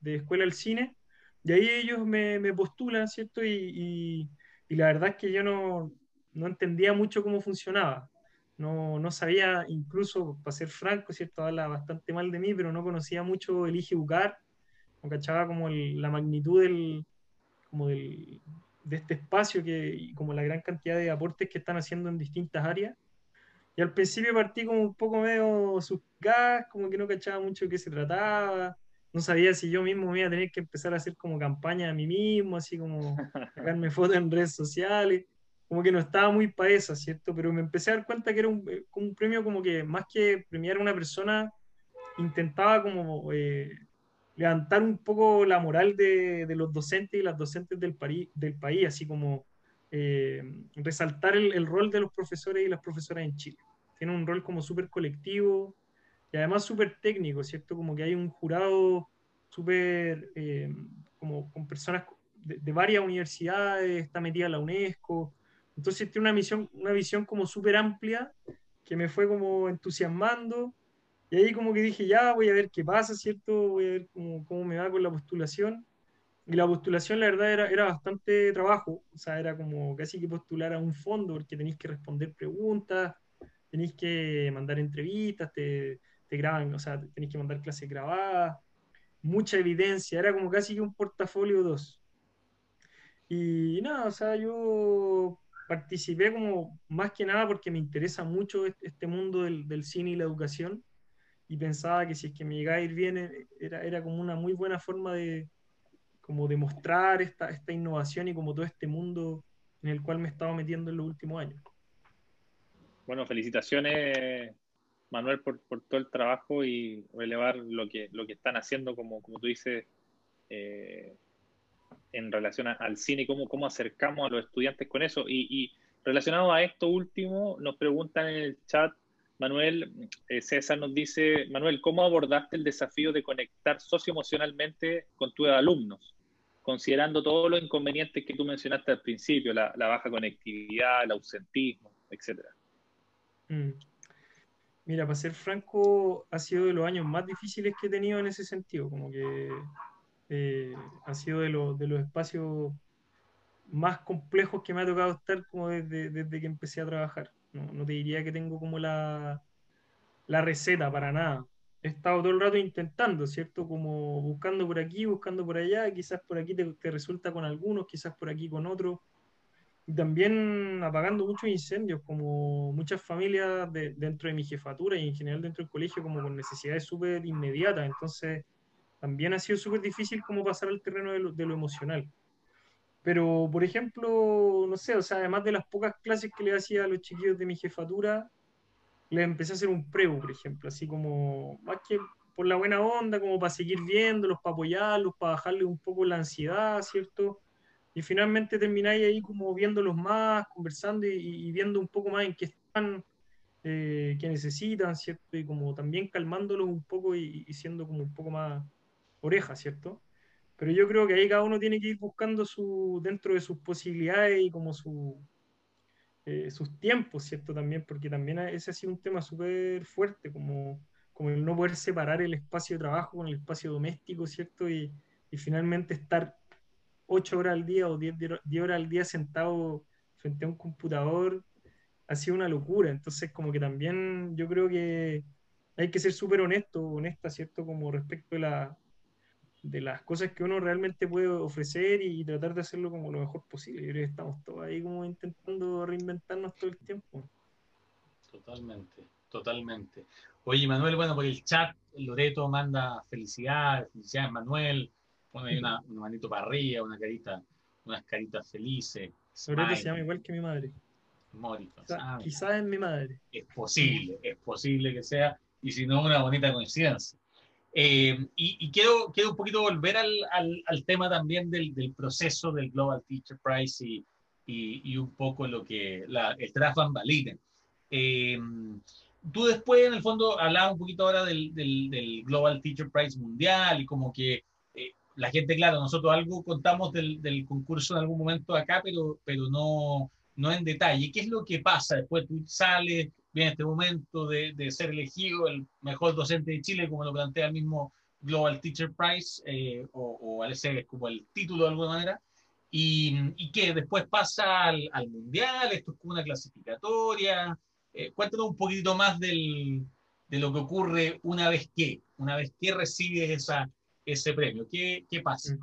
S3: de Escuela del Cine. Y ahí ellos me, me postulan, ¿cierto? Y, y, la verdad es que yo no, no entendía mucho cómo funcionaba no, no sabía, incluso, para ser franco, ¿cierto? Habla bastante mal de mí, pero no conocía mucho el Bucar, no cachaba como el, la magnitud del, como del, de este espacio que, y como la gran cantidad de aportes que están haciendo en distintas áreas. Y al principio partí como un poco medio gas, como que no cachaba mucho de qué se trataba. No sabía si yo mismo me iba a tener que empezar a hacer como campaña a mí mismo, así como [LAUGHS] sacarme fotos en redes sociales como que no estaba muy para esa, ¿cierto? Pero me empecé a dar cuenta que era un, eh, un premio como que más que premiar a una persona, intentaba como eh, levantar un poco la moral de, de, los docentes y las docentes del, país, del país, así como eh, resaltar el, el, rol de los profesores y las profesoras en Chile. Tiene un rol como súper colectivo, y además súper técnico, ¿cierto? Como que hay un jurado súper, eh, como con personas de, varias universidades, está metida la UNESCO, entonces tiene una, misión, una visión como súper amplia que me fue como entusiasmando y ahí como que dije, ya voy a ver qué pasa, ¿cierto? Voy a ver cómo, cómo me va con la postulación. Y la postulación, la verdad, era, era bastante trabajo, o sea, era como casi que postular a un fondo, porque tenéis que responder preguntas, tenéis que mandar entrevistas, te, te graban, o sea, tenéis que mandar clases grabadas, mucha evidencia, era como casi que un portafolio 2. Y nada, o sea, yo participé como más que nada porque me interesa mucho este mundo del, cine y la educación y pensaba que si es que me llegaba a ir bien eh, era, era como una muy buena forma de como demostrar esta, esta innovación y como todo este mundo en el cual me he estado metiendo en los últimos años.
S1: Bueno, felicitaciones Manuel por, por todo el trabajo y elevar lo que, lo que están haciendo, como, como tú dices, eh, en relación al cine cómo, cómo acercamos a los estudiantes con eso. Y, relacionado a esto último, nos preguntan en el chat Manuel, eh, César nos dice, Manuel, ¿cómo abordaste el desafío de conectar socioemocionalmente con tus alumnos, considerando todos los inconvenientes que tú mencionaste al principio, la, baja conectividad, el ausentismo, etcétera?
S3: Mm. Mira, para ser franco, ha sido de los años más difíciles que he tenido en ese sentido, como que eh, ha sido de, de los espacios más complejos que me ha tocado estar como desde, desde que empecé a trabajar. No, te diría que tengo como la, la receta para nada. He estado todo el rato intentando, ¿cierto? Como buscando por aquí, buscando por allá, quizás por aquí te, resulta con algunos, quizás por aquí con otros. También apagando muchos incendios, como muchas familias dentro de mi jefatura y en general dentro del colegio, como con necesidades súper inmediatas. Entonces, también ha sido súper difícil como pasar al terreno de lo, de lo emocional. Pero, por ejemplo, no sé, o sea, además de las pocas clases que le hacía a los chiquillos de mi jefatura, les empecé a hacer un preu, por ejemplo, así como, más que por la buena onda, como para seguir viéndolos, para apoyarlos, para bajarles un poco la ansiedad, ¿cierto? Y finalmente termináis ahí como viéndolos más, conversando y, viendo un poco más en qué están, eh, necesitan, ¿cierto? Y como también calmándolos un poco y, y siendo como un poco más oreja, ¿cierto? Pero yo creo que ahí cada uno tiene que ir buscando su, dentro de sus posibilidades y como su, eh, sus tiempos, ¿cierto? También, porque también ese ha sido un tema súper fuerte, como, como el no poder separar el espacio de trabajo con el espacio doméstico, ¿cierto? Y, y finalmente estar ocho horas al día o diez, horas al día sentado frente a un computador ha sido una locura. Entonces, como que también yo creo que hay que ser súper honesto, honesta, ¿cierto? Como respecto a la, de las cosas que uno realmente puede ofrecer y, tratar de hacerlo como lo mejor posible. Yo creo que estamos todos ahí como intentando reinventarnos todo el tiempo.
S2: Totalmente, totalmente. Oye, Manuel, bueno, por el chat, Loreto manda felicidades, felicidades, Manuel. Pone ahí una, manito para arriba, una carita, unas caritas felices.
S3: Loreto se llama igual que mi madre.
S2: Morito,
S3: quizás es mi madre.
S2: Es posible, es posible que sea, y si no, una bonita coincidencia. Eh, y, quiero, quiero un poquito volver al, al, tema también del, del, proceso del Global Teacher Prize y, y, un poco lo que la, el draft Van eh, tú después, en el fondo, hablabas un poquito ahora del, del, Global Teacher Prize mundial y como que eh, la gente, claro, nosotros algo contamos del, del, concurso en algún momento acá, pero, pero no, no en detalle. ¿Qué es lo que pasa? Después tú sales, viene este momento de, de, ser elegido el mejor docente de Chile, como lo plantea el mismo Global Teacher Prize, eh, o, o ese como el título de alguna manera, y, y que después pasa al, al, Mundial, esto es como una clasificatoria. Eh, cuéntanos un poquito más del, de lo que ocurre una vez que, una vez que recibes esa, ese premio. ¿Qué, qué pasa?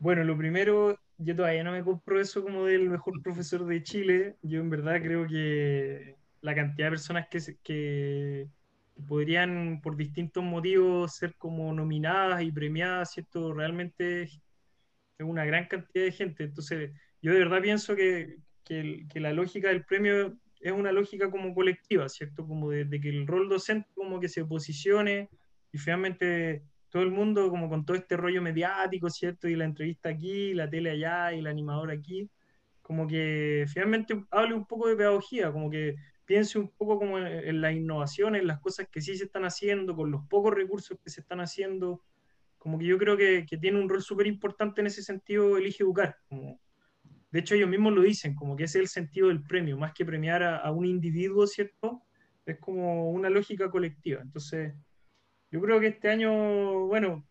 S3: Bueno, lo primero yo todavía no me compro eso como del mejor profesor de Chile. Yo en verdad creo que la cantidad de personas que, que podrían por distintos motivos ser como nominadas y premiadas, ¿cierto? Realmente es una gran cantidad de gente. Entonces, yo de verdad pienso que, que, la lógica del premio es una lógica como colectiva, ¿cierto? Como de, que el rol docente como que se posicione y finalmente todo el mundo como con todo este rollo mediático, ¿cierto? Y la entrevista aquí, la tele allá y el animador aquí, como que finalmente hable un poco de pedagogía, como que piense un poco como en, las innovaciones, en las cosas que sí se están haciendo, con los pocos recursos que se están haciendo. Como que yo creo que, que tiene un rol súper importante en ese sentido, elige educar. Como, de hecho, ellos mismos lo dicen, como que ese es el sentido del premio, más que premiar a, a un individuo, ¿cierto? Es como una lógica colectiva. Entonces, yo creo que este año, bueno,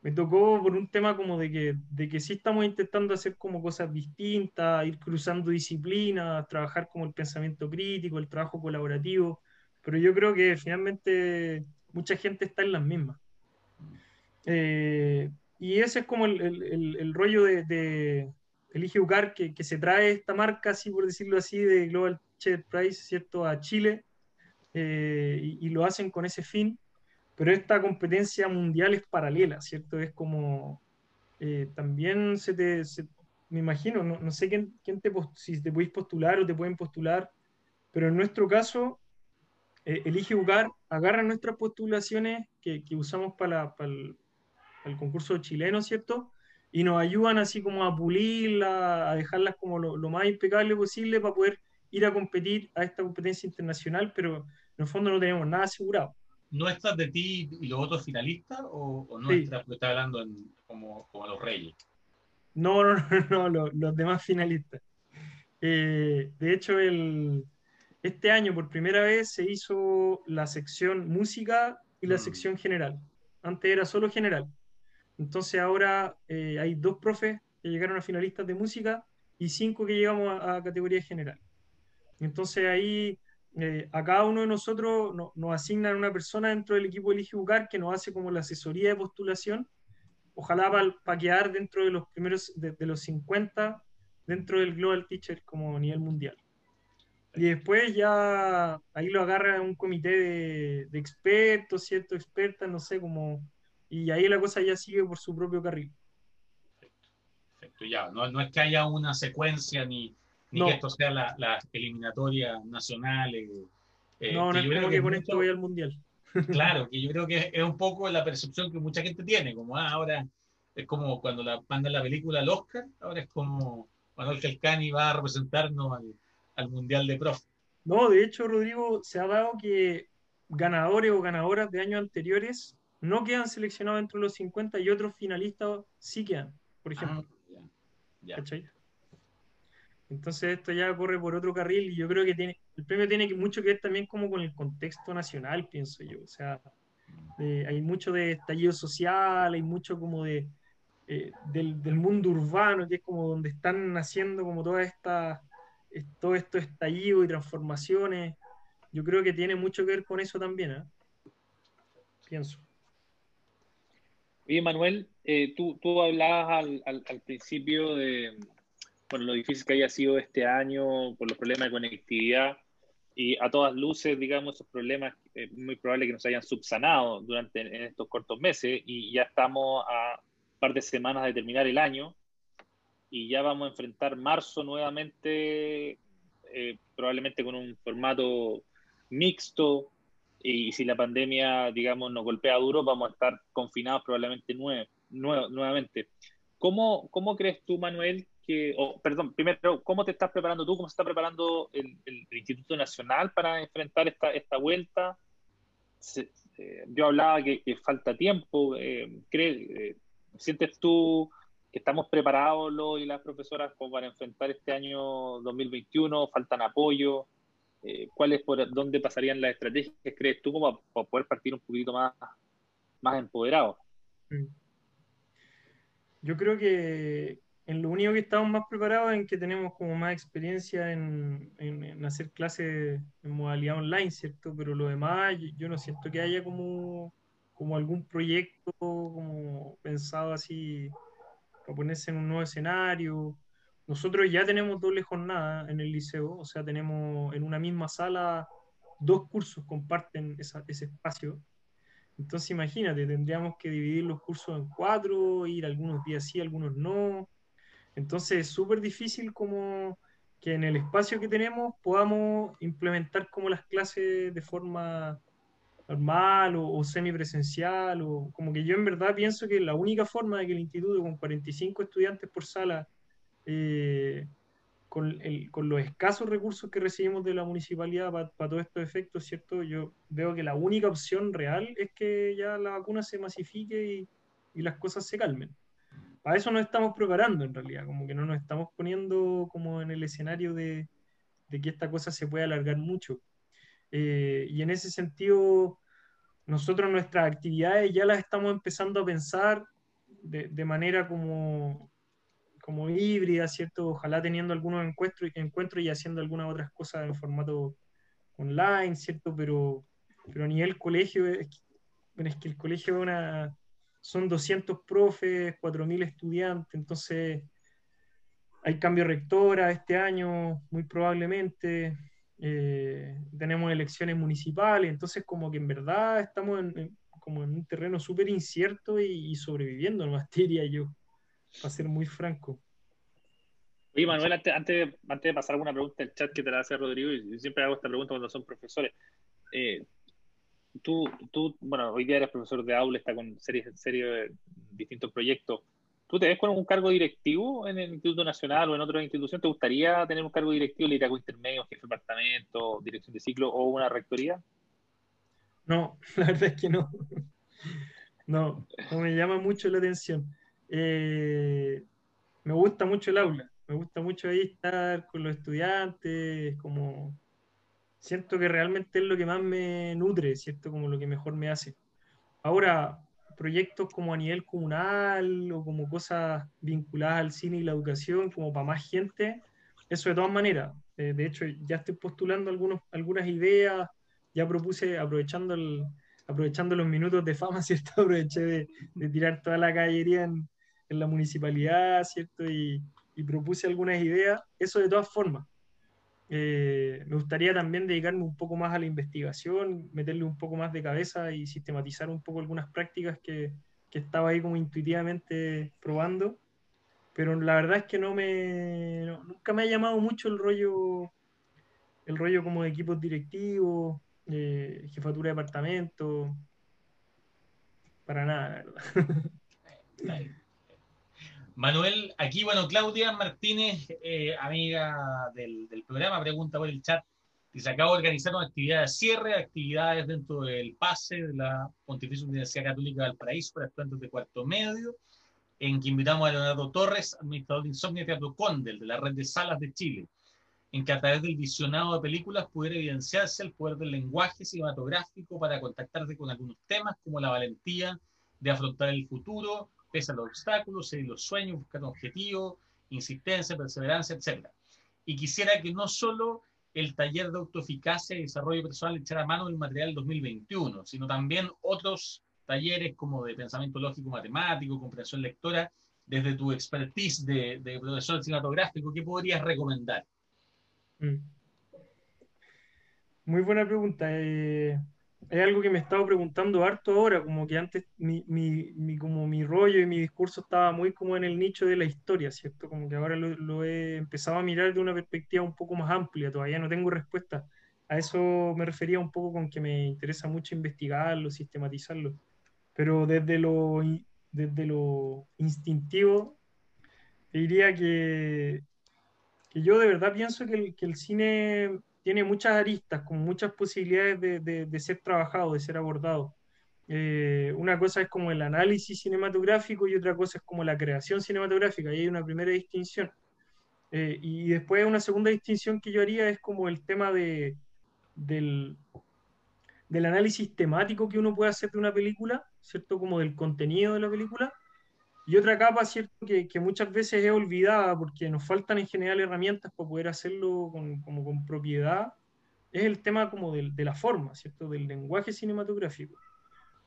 S3: me tocó por un tema como de que, de que sí estamos intentando hacer como cosas distintas, ir cruzando disciplinas, trabajar como el pensamiento crítico, el trabajo colaborativo, pero yo creo que finalmente mucha gente está en las mismas. Eh, y ese es como el, el, el rollo de, de Elige Educar que, que, se trae esta marca, así por decirlo así, de Global Chat Prize, ¿cierto?, a Chile, eh, y, y lo hacen con ese fin pero esta competencia mundial es paralela, ¿cierto? Es como, eh, también se te, me imagino, no, no sé quién, quién, te, si te podéis postular o te pueden postular, pero en nuestro caso, eh, Elige Jugar agarra nuestras postulaciones que, que usamos para, para, el, para, el, concurso chileno, ¿cierto? Y nos ayudan así como a pulirla, a dejarlas como lo, lo más impecable posible para poder ir a competir a esta competencia internacional, pero en el fondo no tenemos nada asegurado
S2: nuestras de ti y los otros finalistas o, o nuestras sí. porque está hablando en, como, como, los reyes?
S3: No, no, no, [LAUGHS] no los, los, demás finalistas. Eh, de hecho, el, este año por primera vez se hizo la sección música y la mm. sección general. Antes era solo general. Entonces ahora eh, hay dos profes que llegaron a finalistas de música y cinco que llegamos a, a categoría general. Entonces ahí eh, a cada uno de nosotros no, nos asignan una persona dentro del equipo Elige Bucar que nos hace como la asesoría de postulación, ojalá para pa quedar dentro de los primeros, de, los 50 dentro del Global Teacher como nivel mundial. Y después ya ahí lo agarra un comité de, expertos, ¿cierto? Expertas, no sé, como... Y ahí la cosa ya sigue por su propio carril.
S2: Perfecto, Perfecto. ya. No, no es que haya una secuencia ni, ni no. que esto sea las la eliminatorias nacionales.
S3: Eh, no, no es como que, que con esto voy al mundial. [LAUGHS]
S2: Claro, que yo creo que es un poco la percepción que mucha gente tiene, como ah, ahora es como cuando la, mandan la película al Oscar, ahora es como Manuel Calcani va a representarnos al, al Mundial de Prof.
S3: No, de hecho, Rodrigo, se ha dado que ganadores o ganadoras de años anteriores no quedan seleccionados entre los 50 y otros finalistas sí quedan, por ejemplo. Ah, ya. ya. Entonces esto ya corre por otro carril y yo creo que tiene, el premio tiene mucho que ver también como con el contexto nacional, pienso yo. O sea, hay mucho de estallido social, hay mucho como de eh, del, mundo urbano, que es como donde están naciendo como todas estas, todo esto estallido y transformaciones. Yo creo que tiene mucho que ver con eso también, ¿eh? pienso.
S1: Oye, Manuel, eh, tú, tú hablabas al principio de, por lo difícil que haya sido este año, por los problemas de conectividad y a todas luces, digamos, esos problemas eh, muy probable que nos hayan subsanado durante en estos cortos meses y ya estamos a un par de semanas de terminar el año y ya vamos a enfrentar marzo nuevamente, eh, probablemente con un formato mixto y si la pandemia, digamos, nos golpea duro, vamos a estar confinados probablemente nueve, nueve, nuevamente. ¿Cómo, ¿Cómo crees tú, Manuel, que, oh, perdón, primero, ¿cómo te estás preparando tú? ¿Cómo se está preparando el, Instituto Nacional para enfrentar esta, esta vuelta? Eh, yo hablaba que, falta tiempo. Eh, ¿crees, eh, ¿Sientes tú que estamos preparados los y las profesoras para enfrentar este año 2021? ¿Faltan apoyo? Eh, ¿Cuáles por dónde pasarían las estrategias? ¿Crees tú como para poder partir un poquito más, más empoderado?
S3: Mm. Yo creo que, lo único que estamos más preparados es en que tenemos como más experiencia en, hacer clases en modalidad online, ¿cierto? Pero lo demás, yo no siento que haya como, como algún proyecto como pensado así para ponerse en un nuevo escenario. Nosotros ya tenemos doble jornada en el liceo, o sea, tenemos en una misma sala dos cursos comparten ese espacio. Entonces imagínate, tendríamos que dividir los cursos en cuatro, ir algunos días sí, algunos no entonces es súper difícil como que en el espacio que tenemos podamos implementar como las clases de forma normal o, semipresencial o como que yo en verdad pienso que la única forma de que el instituto con 45 estudiantes por sala eh, con, los escasos recursos que recibimos de la municipalidad para todos estos efectos, ¿cierto? Yo veo que la única opción real es que ya la vacuna se masifique y, y las cosas se calmen. Para eso nos estamos preparando en realidad, como que no nos estamos poniendo como en el escenario de, de que esta cosa se pueda alargar mucho. Eh, y en ese sentido, nosotros nuestras actividades ya las estamos empezando a pensar de, de manera como como híbrida, ¿cierto? Ojalá teniendo algunos encuentros, y haciendo algunas otras cosas en formato online, ¿cierto? Pero, pero a nivel colegio, es que, es que el colegio una, son 200 profes, 4.000 estudiantes, entonces hay cambio rectora este año, muy probablemente. Eh, tenemos elecciones municipales, entonces como que en verdad estamos en, como en un terreno súper incierto y, sobreviviendo, nomás [LAUGHS] diría yo para ser muy franco.
S1: Oye, Manuel, antes, antes, de pasar alguna pregunta el chat que te la hace Rodrigo, y siempre hago esta pregunta cuando son profesores. Eh, tú, tú, bueno, hoy día eres profesor de aula, está con series, serie de distintos proyectos. ¿Tú te ves con un cargo directivo en el Instituto Nacional o en otra institución? ¿Te gustaría tener un cargo directivo, liderazgo intermedio, jefe de departamento, dirección de ciclo o una rectoría?
S3: No, [LAUGHS] la verdad es que no. No, no me llama mucho la atención. Eh, me gusta mucho el aula, me gusta mucho ahí estar con los estudiantes, como siento que realmente es lo que más me nutre, ¿cierto? Como lo que mejor me hace. Ahora, proyectos como a nivel comunal o como cosas vinculadas al cine y la educación, como para más gente, eso de todas maneras. Eh, de hecho, ya estoy postulando algunos, algunas ideas, ya propuse, aprovechando, el, aprovechando los minutos de fama, [LAUGHS] ¿cierto? Aproveché de, de tirar toda la caballería en, en la municipalidad, ¿cierto? Y, propuse algunas ideas, eso de todas formas. Eh, me gustaría también dedicarme un poco más a la investigación, meterle un poco más de cabeza y sistematizar un poco algunas prácticas que, que estaba ahí como intuitivamente probando. Pero la verdad es que no me, nunca me ha llamado mucho el rollo, el rollo como de equipos directivos, eh, jefatura de departamento, para nada, la verdad.
S2: Manuel, aquí, bueno, Claudia Martínez, eh, amiga del, programa, pregunta por el chat. Si se acaba de organizar una actividad de cierre, actividades dentro del pase de la Pontificia Universidad Católica del Paraíso para estudiantes de cuarto medio, en que invitamos a Leonardo Torres, administrador de Insomnia Teatro Condel, de la red de salas de Chile, en que a través del visionado de películas pudiera evidenciarse el poder del lenguaje cinematográfico para contactarse con algunos temas como la valentía de afrontar el futuro, pese a los obstáculos, seguir los sueños, buscar objetivos, insistencia, perseverancia, etc. Y quisiera que no solo el taller de autoeficacia y desarrollo personal echara mano del material 2021, sino también otros talleres como de pensamiento lógico matemático, comprensión lectora, desde tu expertise de, de profesor cinematográfico, ¿qué podrías recomendar? Mm.
S3: Muy buena pregunta. Eh, es algo que me he estado preguntando harto ahora, como que antes mi, mi, como mi rollo y mi discurso estaba muy como en el nicho de la historia, ¿cierto? Como que ahora lo, he empezado a mirar de una perspectiva un poco más amplia, todavía no tengo respuesta. A eso me refería un poco con que me interesa mucho investigarlo, sistematizarlo. Pero desde lo, desde lo instintivo, diría que, que yo de verdad pienso que el, que el cine tiene muchas aristas, con muchas posibilidades de, de, ser trabajado, de ser abordado. Eh, una cosa es como el análisis cinematográfico y otra cosa es como la creación cinematográfica, y hay una primera distinción. Eh, y después una segunda distinción que yo haría es como el tema de, del, del análisis temático que uno puede hacer de una película, ¿cierto? Como del contenido de la película, y otra capa, ¿cierto? Que, que, muchas veces es olvidada porque nos faltan en general herramientas para poder hacerlo con, como con propiedad, es el tema como de, de la forma, ¿cierto? Del lenguaje cinematográfico.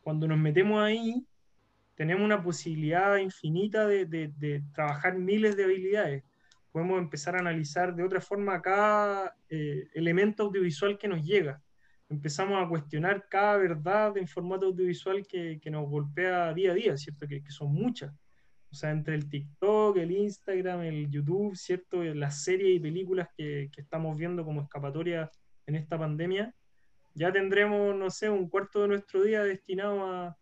S3: Cuando nos metemos ahí, tenemos una posibilidad infinita de, de, de, trabajar miles de habilidades. Podemos empezar a analizar de otra forma cada eh, elemento audiovisual que nos llega. Empezamos a cuestionar cada verdad en formato audiovisual que, que nos golpea día a día, ¿cierto? Que, que son muchas. O sea, entre el TikTok, el Instagram, el YouTube, ¿cierto? Las series y películas que, que estamos viendo como escapatoria en esta pandemia, ya tendremos, no sé, un cuarto de nuestro día destinado a,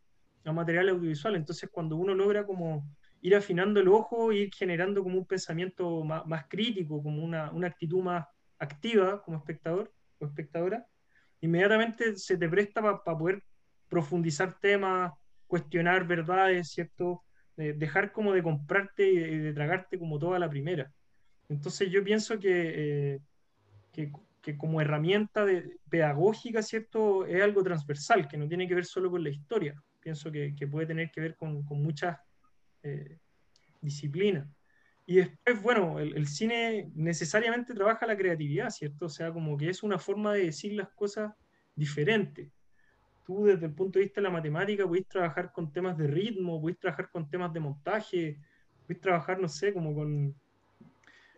S3: material audiovisual. Entonces, cuando uno logra como ir afinando el ojo, ir generando como un pensamiento más, crítico, como una, una, actitud más activa como espectador o espectadora, inmediatamente se te presta para poder profundizar temas, cuestionar verdades, ¿cierto? Dejar como de comprarte y de, tragarte como toda la primera. Entonces yo pienso que, eh, que, que, como herramienta de, pedagógica, ¿cierto? Es algo transversal, que no tiene que ver solo con la historia. Pienso que, que puede tener que ver con, con muchas eh, disciplinas. Y después, bueno, el, el, cine necesariamente trabaja la creatividad, ¿cierto? O sea, como que es una forma de decir las cosas diferente tú desde el punto de vista de la matemática puedes trabajar con temas de ritmo, puedes trabajar con temas de montaje, puedes trabajar, no sé, como con,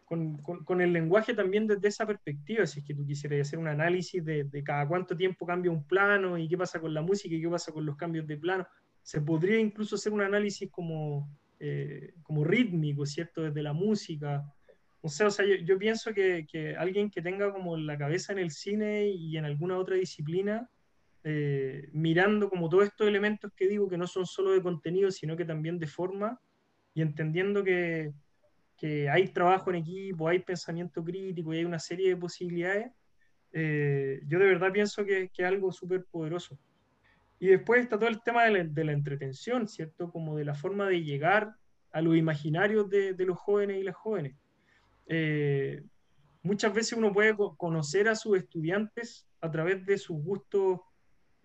S3: con, con, el lenguaje también desde esa perspectiva, si es que tú quisieras hacer un análisis de, de, cada cuánto tiempo cambia un plano y qué pasa con la música y qué pasa con los cambios de plano. Se podría incluso hacer un análisis como, eh, como rítmico, ¿cierto? Desde la música. O sea, o sea yo, yo pienso que, que, alguien que tenga como la cabeza en el cine y en alguna otra disciplina, eh, mirando como todos estos elementos que digo que no son solo de contenido, sino que también de forma, y entendiendo que, que hay trabajo en equipo, hay pensamiento crítico y hay una serie de posibilidades, eh, yo de verdad pienso que, que es algo súper poderoso. Y después está todo el tema de la, de la, entretención, ¿cierto? Como de la forma de llegar a los imaginarios de, de los jóvenes y las jóvenes. Eh, muchas veces uno puede conocer a sus estudiantes a través de sus gustos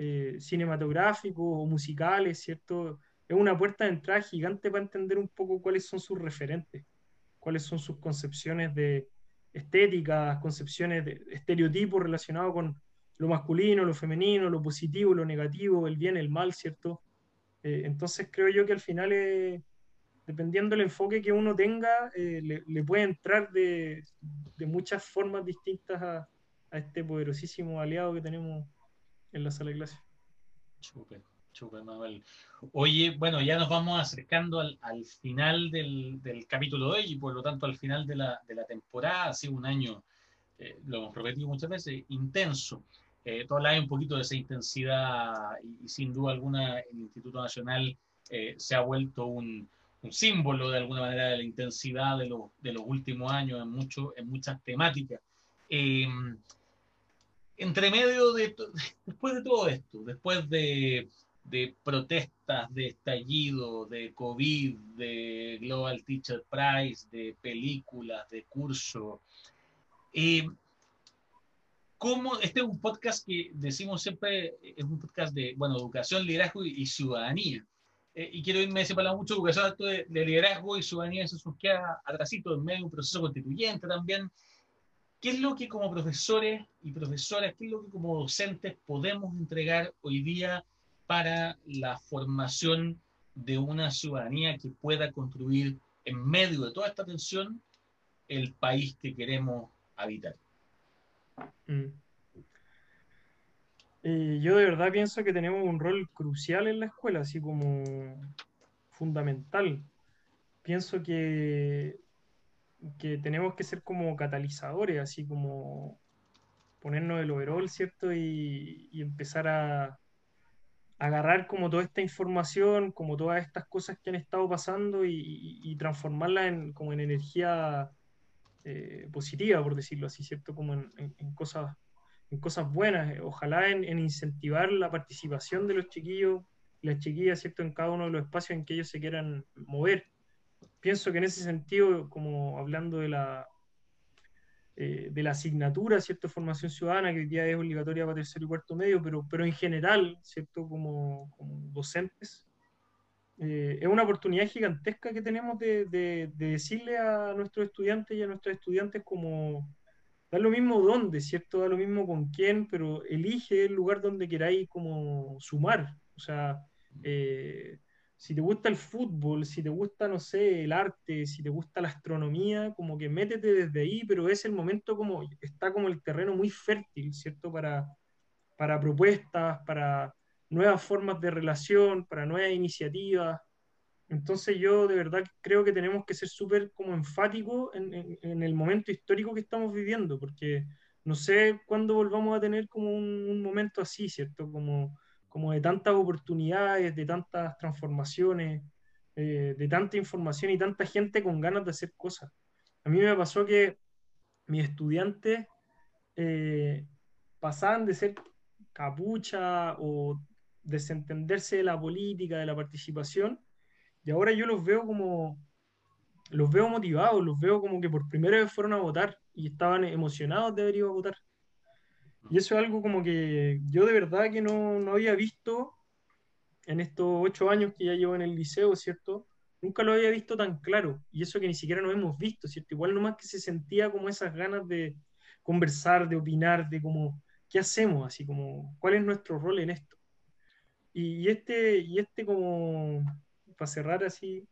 S3: eh, cinematográficos o musicales, ¿cierto? Es una puerta de entrada gigante para entender un poco cuáles son sus referentes, cuáles son sus concepciones de estéticas, concepciones de estereotipos relacionados con lo masculino, lo femenino, lo positivo, lo negativo, el bien, el mal, ¿cierto? Eh, entonces creo yo que al final, dependiendo del enfoque que uno tenga, eh, le, puede entrar de, muchas formas distintas a, este poderosísimo aliado que tenemos en la sala de clase.
S2: Súper, súper, Manuel. Oye, bueno, ya nos vamos acercando al, al final del, del, capítulo de hoy y por lo tanto al final de la, de la temporada. Ha sido un año, eh, lo hemos prometido muchas veces, intenso. Eh, todo un poquito de esa intensidad y, y, sin duda alguna el Instituto Nacional eh, se ha vuelto un, un, símbolo de alguna manera de la intensidad de, lo, de los últimos años en, mucho, en muchas temáticas. Eh, entre medio de, [LAUGHS] después de todo esto, después de, de, protestas, de estallido, de COVID, de Global Teacher Prize, de películas, de curso, eh, ¿cómo, este es un podcast que decimos siempre, es un podcast de, bueno, educación, liderazgo y, y ciudadanía. Eh, y quiero irme, se habla mucho educación de, de liderazgo y ciudadanía, eso queda atrasito en medio de un proceso constituyente también. ¿Qué es lo que como profesores y profesoras, qué es lo que como docentes podemos entregar hoy día para la formación de una ciudadanía que pueda construir en medio de toda esta tensión el país que queremos habitar?
S3: Mm. Eh, yo de verdad pienso que tenemos un rol crucial en la escuela, así como fundamental. Pienso que que tenemos que ser como catalizadores, así como ponernos el overall, ¿cierto? Y, empezar a, agarrar como toda esta información, como todas estas cosas que han estado pasando y, y, transformarla en, como en energía eh, positiva, por decirlo así, ¿cierto? Como en, en, en cosas, en cosas buenas, ojalá en, incentivar la participación de los chiquillos las chiquillas, ¿cierto? En cada uno de los espacios en que ellos se quieran mover pienso que en ese sentido, como hablando de la, eh, de la asignatura, ¿cierto? Formación ciudadana, que hoy día es obligatoria para tercero y cuarto medio, pero, pero en general, ¿cierto? Como, docentes, eh, es una oportunidad gigantesca que tenemos de, de, de, decirle a nuestros estudiantes y a nuestros estudiantes como, da lo mismo dónde, ¿cierto? Da lo mismo con quién, pero elige el lugar donde queráis como sumar. O sea, eh, si te gusta el fútbol, si te gusta, no sé, el arte, si te gusta la astronomía, como que métete desde ahí, pero es el momento como, está como el terreno muy fértil, ¿cierto? Para, para propuestas, para nuevas formas de relación, para nuevas iniciativas. Entonces yo de verdad creo que tenemos que ser súper como enfáticos en, en, en, el momento histórico que estamos viviendo, porque no sé cuándo volvamos a tener como un, un momento así, ¿cierto? Como como de tantas oportunidades, de tantas transformaciones. eh, de tanta información y tanta gente con ganas de hacer cosas. A mí me pasó que mis estudiantes eh, pasaban de ser capucha o desentenderse de la política, de la participación, y ahora yo los veo como, los veo motivados, los veo como que por primera vez fueron a votar y estaban emocionados de haber ido a votar. Y eso es algo como que yo de verdad que no, no había visto en estos ocho años que ya llevo en el liceo, ¿cierto? Nunca lo había visto tan claro. Y eso que ni siquiera nos hemos visto, ¿cierto? Igual nomás que se sentía como esas ganas de conversar, de opinar, de como, ¿qué hacemos? Así como, ¿cuál es nuestro rol en esto? Y, este, y este como, para cerrar así,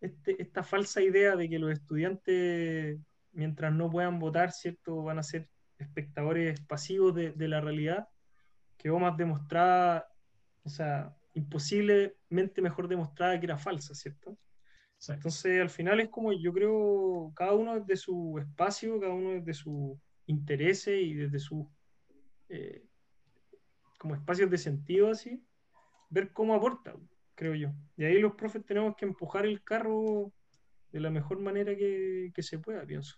S3: este, esta falsa idea de que los estudiantes, mientras no puedan votar, ¿cierto? Van a ser espectadores pasivos de, de la realidad, quedó más demostrada, o sea, imposiblemente mejor demostrada que era falsa, ¿cierto? Entonces, al final es como yo creo, cada uno desde su espacio, cada uno desde su interés y desde su eh, como espacios de sentido así, ver cómo aporta, creo yo. Y ahí los profes tenemos que empujar el carro de la mejor manera que, que se pueda, pienso.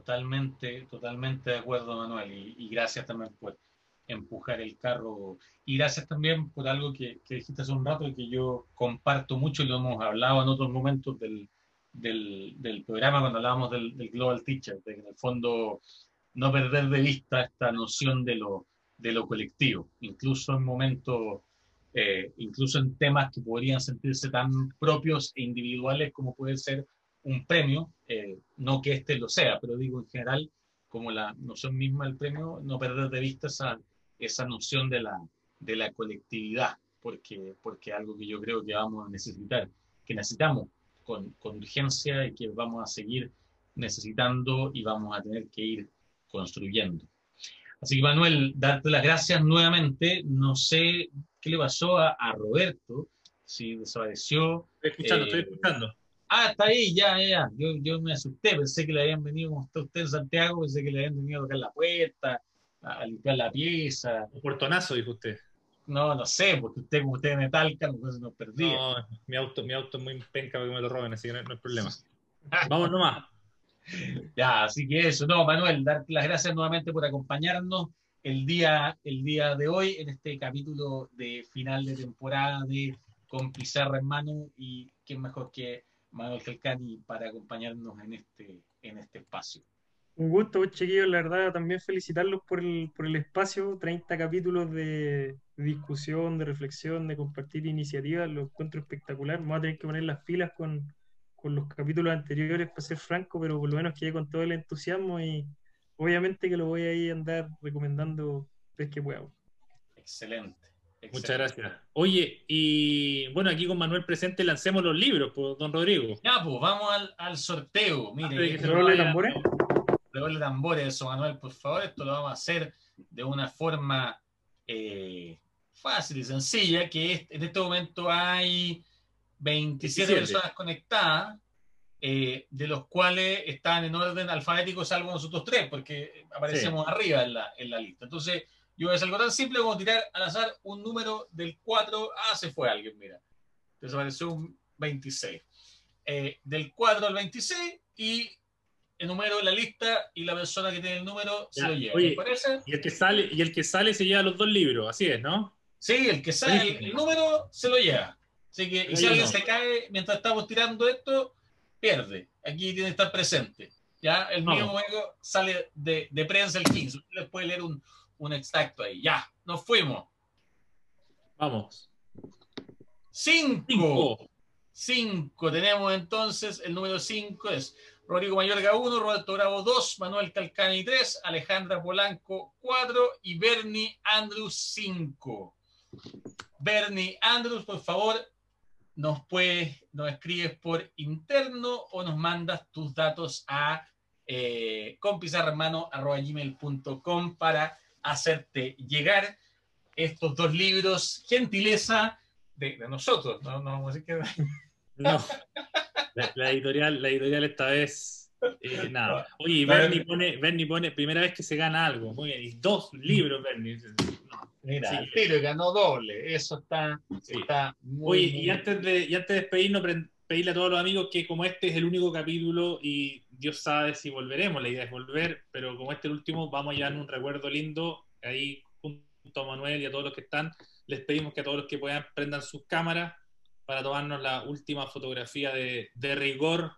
S2: Totalmente, totalmente de acuerdo, Manuel, y, y gracias también por empujar el carro. Y gracias también por algo que, que, dijiste hace un rato y que yo comparto mucho y lo hemos hablado en otros momentos del, del, del programa cuando hablábamos del, del, Global Teacher, de que en el fondo no perder de vista esta noción de lo, de lo colectivo, incluso en momentos, eh, incluso en temas que podrían sentirse tan propios e individuales como puede ser un premio, eh, no que este lo sea, pero digo en general, como la noción misma del premio, no perder de vista esa, esa noción de la, de la colectividad, porque, porque algo que yo creo que vamos a necesitar, que necesitamos con, con urgencia y que vamos a seguir necesitando y vamos a tener que ir construyendo. Así que Manuel, darte las gracias nuevamente. No sé qué le pasó a, a Roberto, si desapareció.
S4: Estoy escuchando, eh, estoy escuchando.
S2: Ah, está ahí, ya, ya. Yo, yo me asusté, pensé que le habían venido, como está usted en Santiago, pensé que le habían venido a tocar la puerta, a limpiar la pieza.
S4: Un puertonazo, dijo usted.
S2: No, no sé, porque usted, como usted es metálica, pues nos perdía.
S4: No, mi auto, mi auto es muy penca para que me lo roben, así que no, no hay problema. [LAUGHS] Vamos nomás.
S2: Ya, así que eso. No, Manuel, darte las gracias nuevamente por acompañarnos el día, el día de hoy en este capítulo de final de temporada de Con Pizarra en Mano y quién mejor que Manuel Calcani para acompañarnos en este, en este espacio.
S3: Un gusto, chiquillos, la verdad, también felicitarlos por el, por el espacio, 30 capítulos de, discusión, de reflexión, de compartir iniciativas, lo encuentro espectacular. Vamos a tener que poner las pilas con, con los capítulos anteriores, para ser franco, pero por lo menos quedé con todo el entusiasmo y obviamente que lo voy a ir a andar recomendando vez que pueda.
S2: Excelente. Excelente.
S4: Muchas gracias. Oye, y bueno, aquí con Manuel presente lancemos los libros, pues, don Rodrigo.
S2: Ya, pues vamos al, al sorteo. Mire,
S3: ¿Se roble tambores?
S2: Revuelve tambores, eso, Manuel, por favor. Esto lo vamos a hacer de una forma eh, fácil y sencilla, que en este momento hay 27, 27. personas conectadas, eh, de los cuales están en orden alfabético, salvo nosotros tres, porque aparecemos sí. arriba en la, en la lista. Entonces, yo voy a hacer algo tan simple como tirar al azar un número del 4. Ah, se fue alguien, mira. Desapareció un 26. Eh, del 4 al 26 y enumero la lista y la persona que tiene el número ya, se lo lleva.
S4: Oye, parece? Y el, que sale, y el que sale se lleva los dos libros, así es, ¿no?
S2: Sí, el que sale el, el número se lo lleva. Así que, y si alguien no. se cae mientras estamos tirando esto, pierde. Aquí tiene que estar presente. ¿ya? El no. mío luego sale de, de, prensa el 15. Usted les puede leer un, un extracto ahí. Ya, nos fuimos.
S4: Vamos.
S2: Cinco. Cinco. Cinco. Tenemos entonces, el número cinco es Rodrigo Mayorga 1, Roberto Bravo 2, Manuel Calcani 3, Alejandra Polanco 4 y Bernie Andrews 5. Bernie Andrews, por favor, nos puedes, nos escribes por interno o nos mandas tus datos a eh, compizarremano.com para hacerte llegar estos dos libros, gentileza de, de nosotros, no, no vamos a decir que...
S4: No. La, la, editorial, la editorial esta vez, eh, nada. Oye, Bernie pone, Bernie pone, primera vez que se gana algo. Muy bien, y dos libros, Bernie. No.
S2: Mira, el tiro ganó doble. Eso está, está muy.
S1: Oye, y antes de, y antes de despedirnos, pedirle a todos los amigos que, como este es el único capítulo y Dios sabe si volveremos, la idea es volver, pero como este es el último, vamos a llevar un recuerdo lindo ahí junto a Manuel y a todos los que están. Les pedimos que a todos los que puedan prendan sus cámaras para tomarnos la última fotografía de, de rigor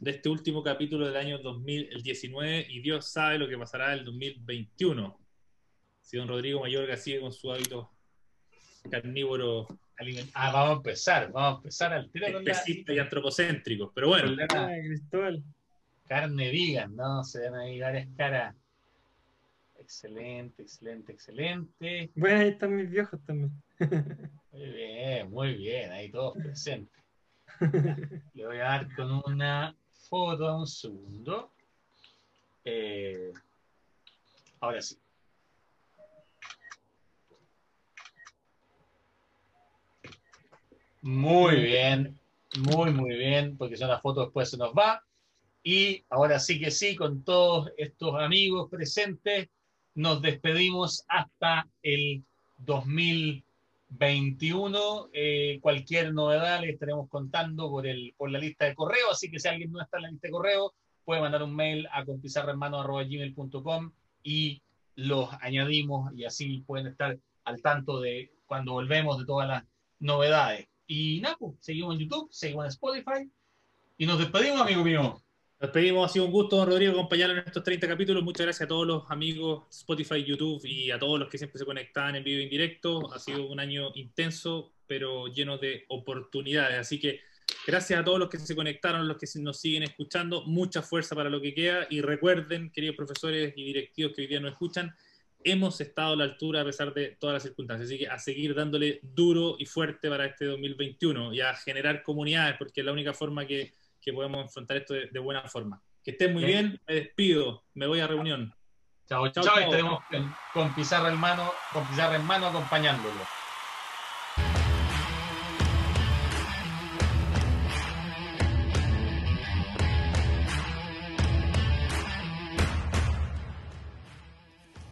S1: de este último capítulo del año 2019 y Dios sabe lo que pasará el 2021. Si don Rodrigo Mayorga sigue con su hábito carnívoro.
S2: Ah, vamos a empezar, vamos a empezar al tiro
S1: Especista y antropocéntrico, pero bueno.
S2: Carne vegan, ¿no? Se ven ahí varias caras. Excelente, excelente, excelente.
S3: Bueno, ahí están mis viejos también. [LAUGHS]
S2: Muy bien, muy bien, ahí todos presentes. [LAUGHS] Le voy a dar con una foto, un segundo. Eh, ahora sí. Muy bien, muy, muy bien, porque si la foto después se nos va. Y ahora sí que sí, con todos estos amigos presentes, nos despedimos hasta el 2021. Eh, cualquier novedad le estaremos contando por, el, por la lista de correo, así que si alguien no está en la lista de correo, puede mandar un mail a compizarrahermano.gmail.com y los añadimos y así pueden estar al tanto de cuando volvemos de todas las novedades. Y nada, pues, seguimos en YouTube, seguimos en Spotify. Y nos despedimos, amigo mío.
S1: Nos despedimos, ha sido un gusto, don Rodrigo, acompañarlo en estos 30 capítulos. Muchas gracias a todos los amigos Spotify, YouTube y a todos los que siempre se conectan en vivo y en directo. Ha sido un año intenso, pero lleno de oportunidades. Así que gracias a todos los que se conectaron, los que nos siguen escuchando. Mucha fuerza para lo que queda. Y recuerden, queridos profesores y directivos que hoy día nos escuchan, hemos estado a la altura a pesar de todas las circunstancias. Así que a seguir dándole duro y fuerte para este 2021 y a generar comunidades, porque es la única forma que, podemos enfrentar esto de, buena forma. Que estén muy bien, me despido, me voy a reunión.
S2: Chao, chao, chao, y estaremos con Pizarra en mano, con Pizarra en mano acompañándolo.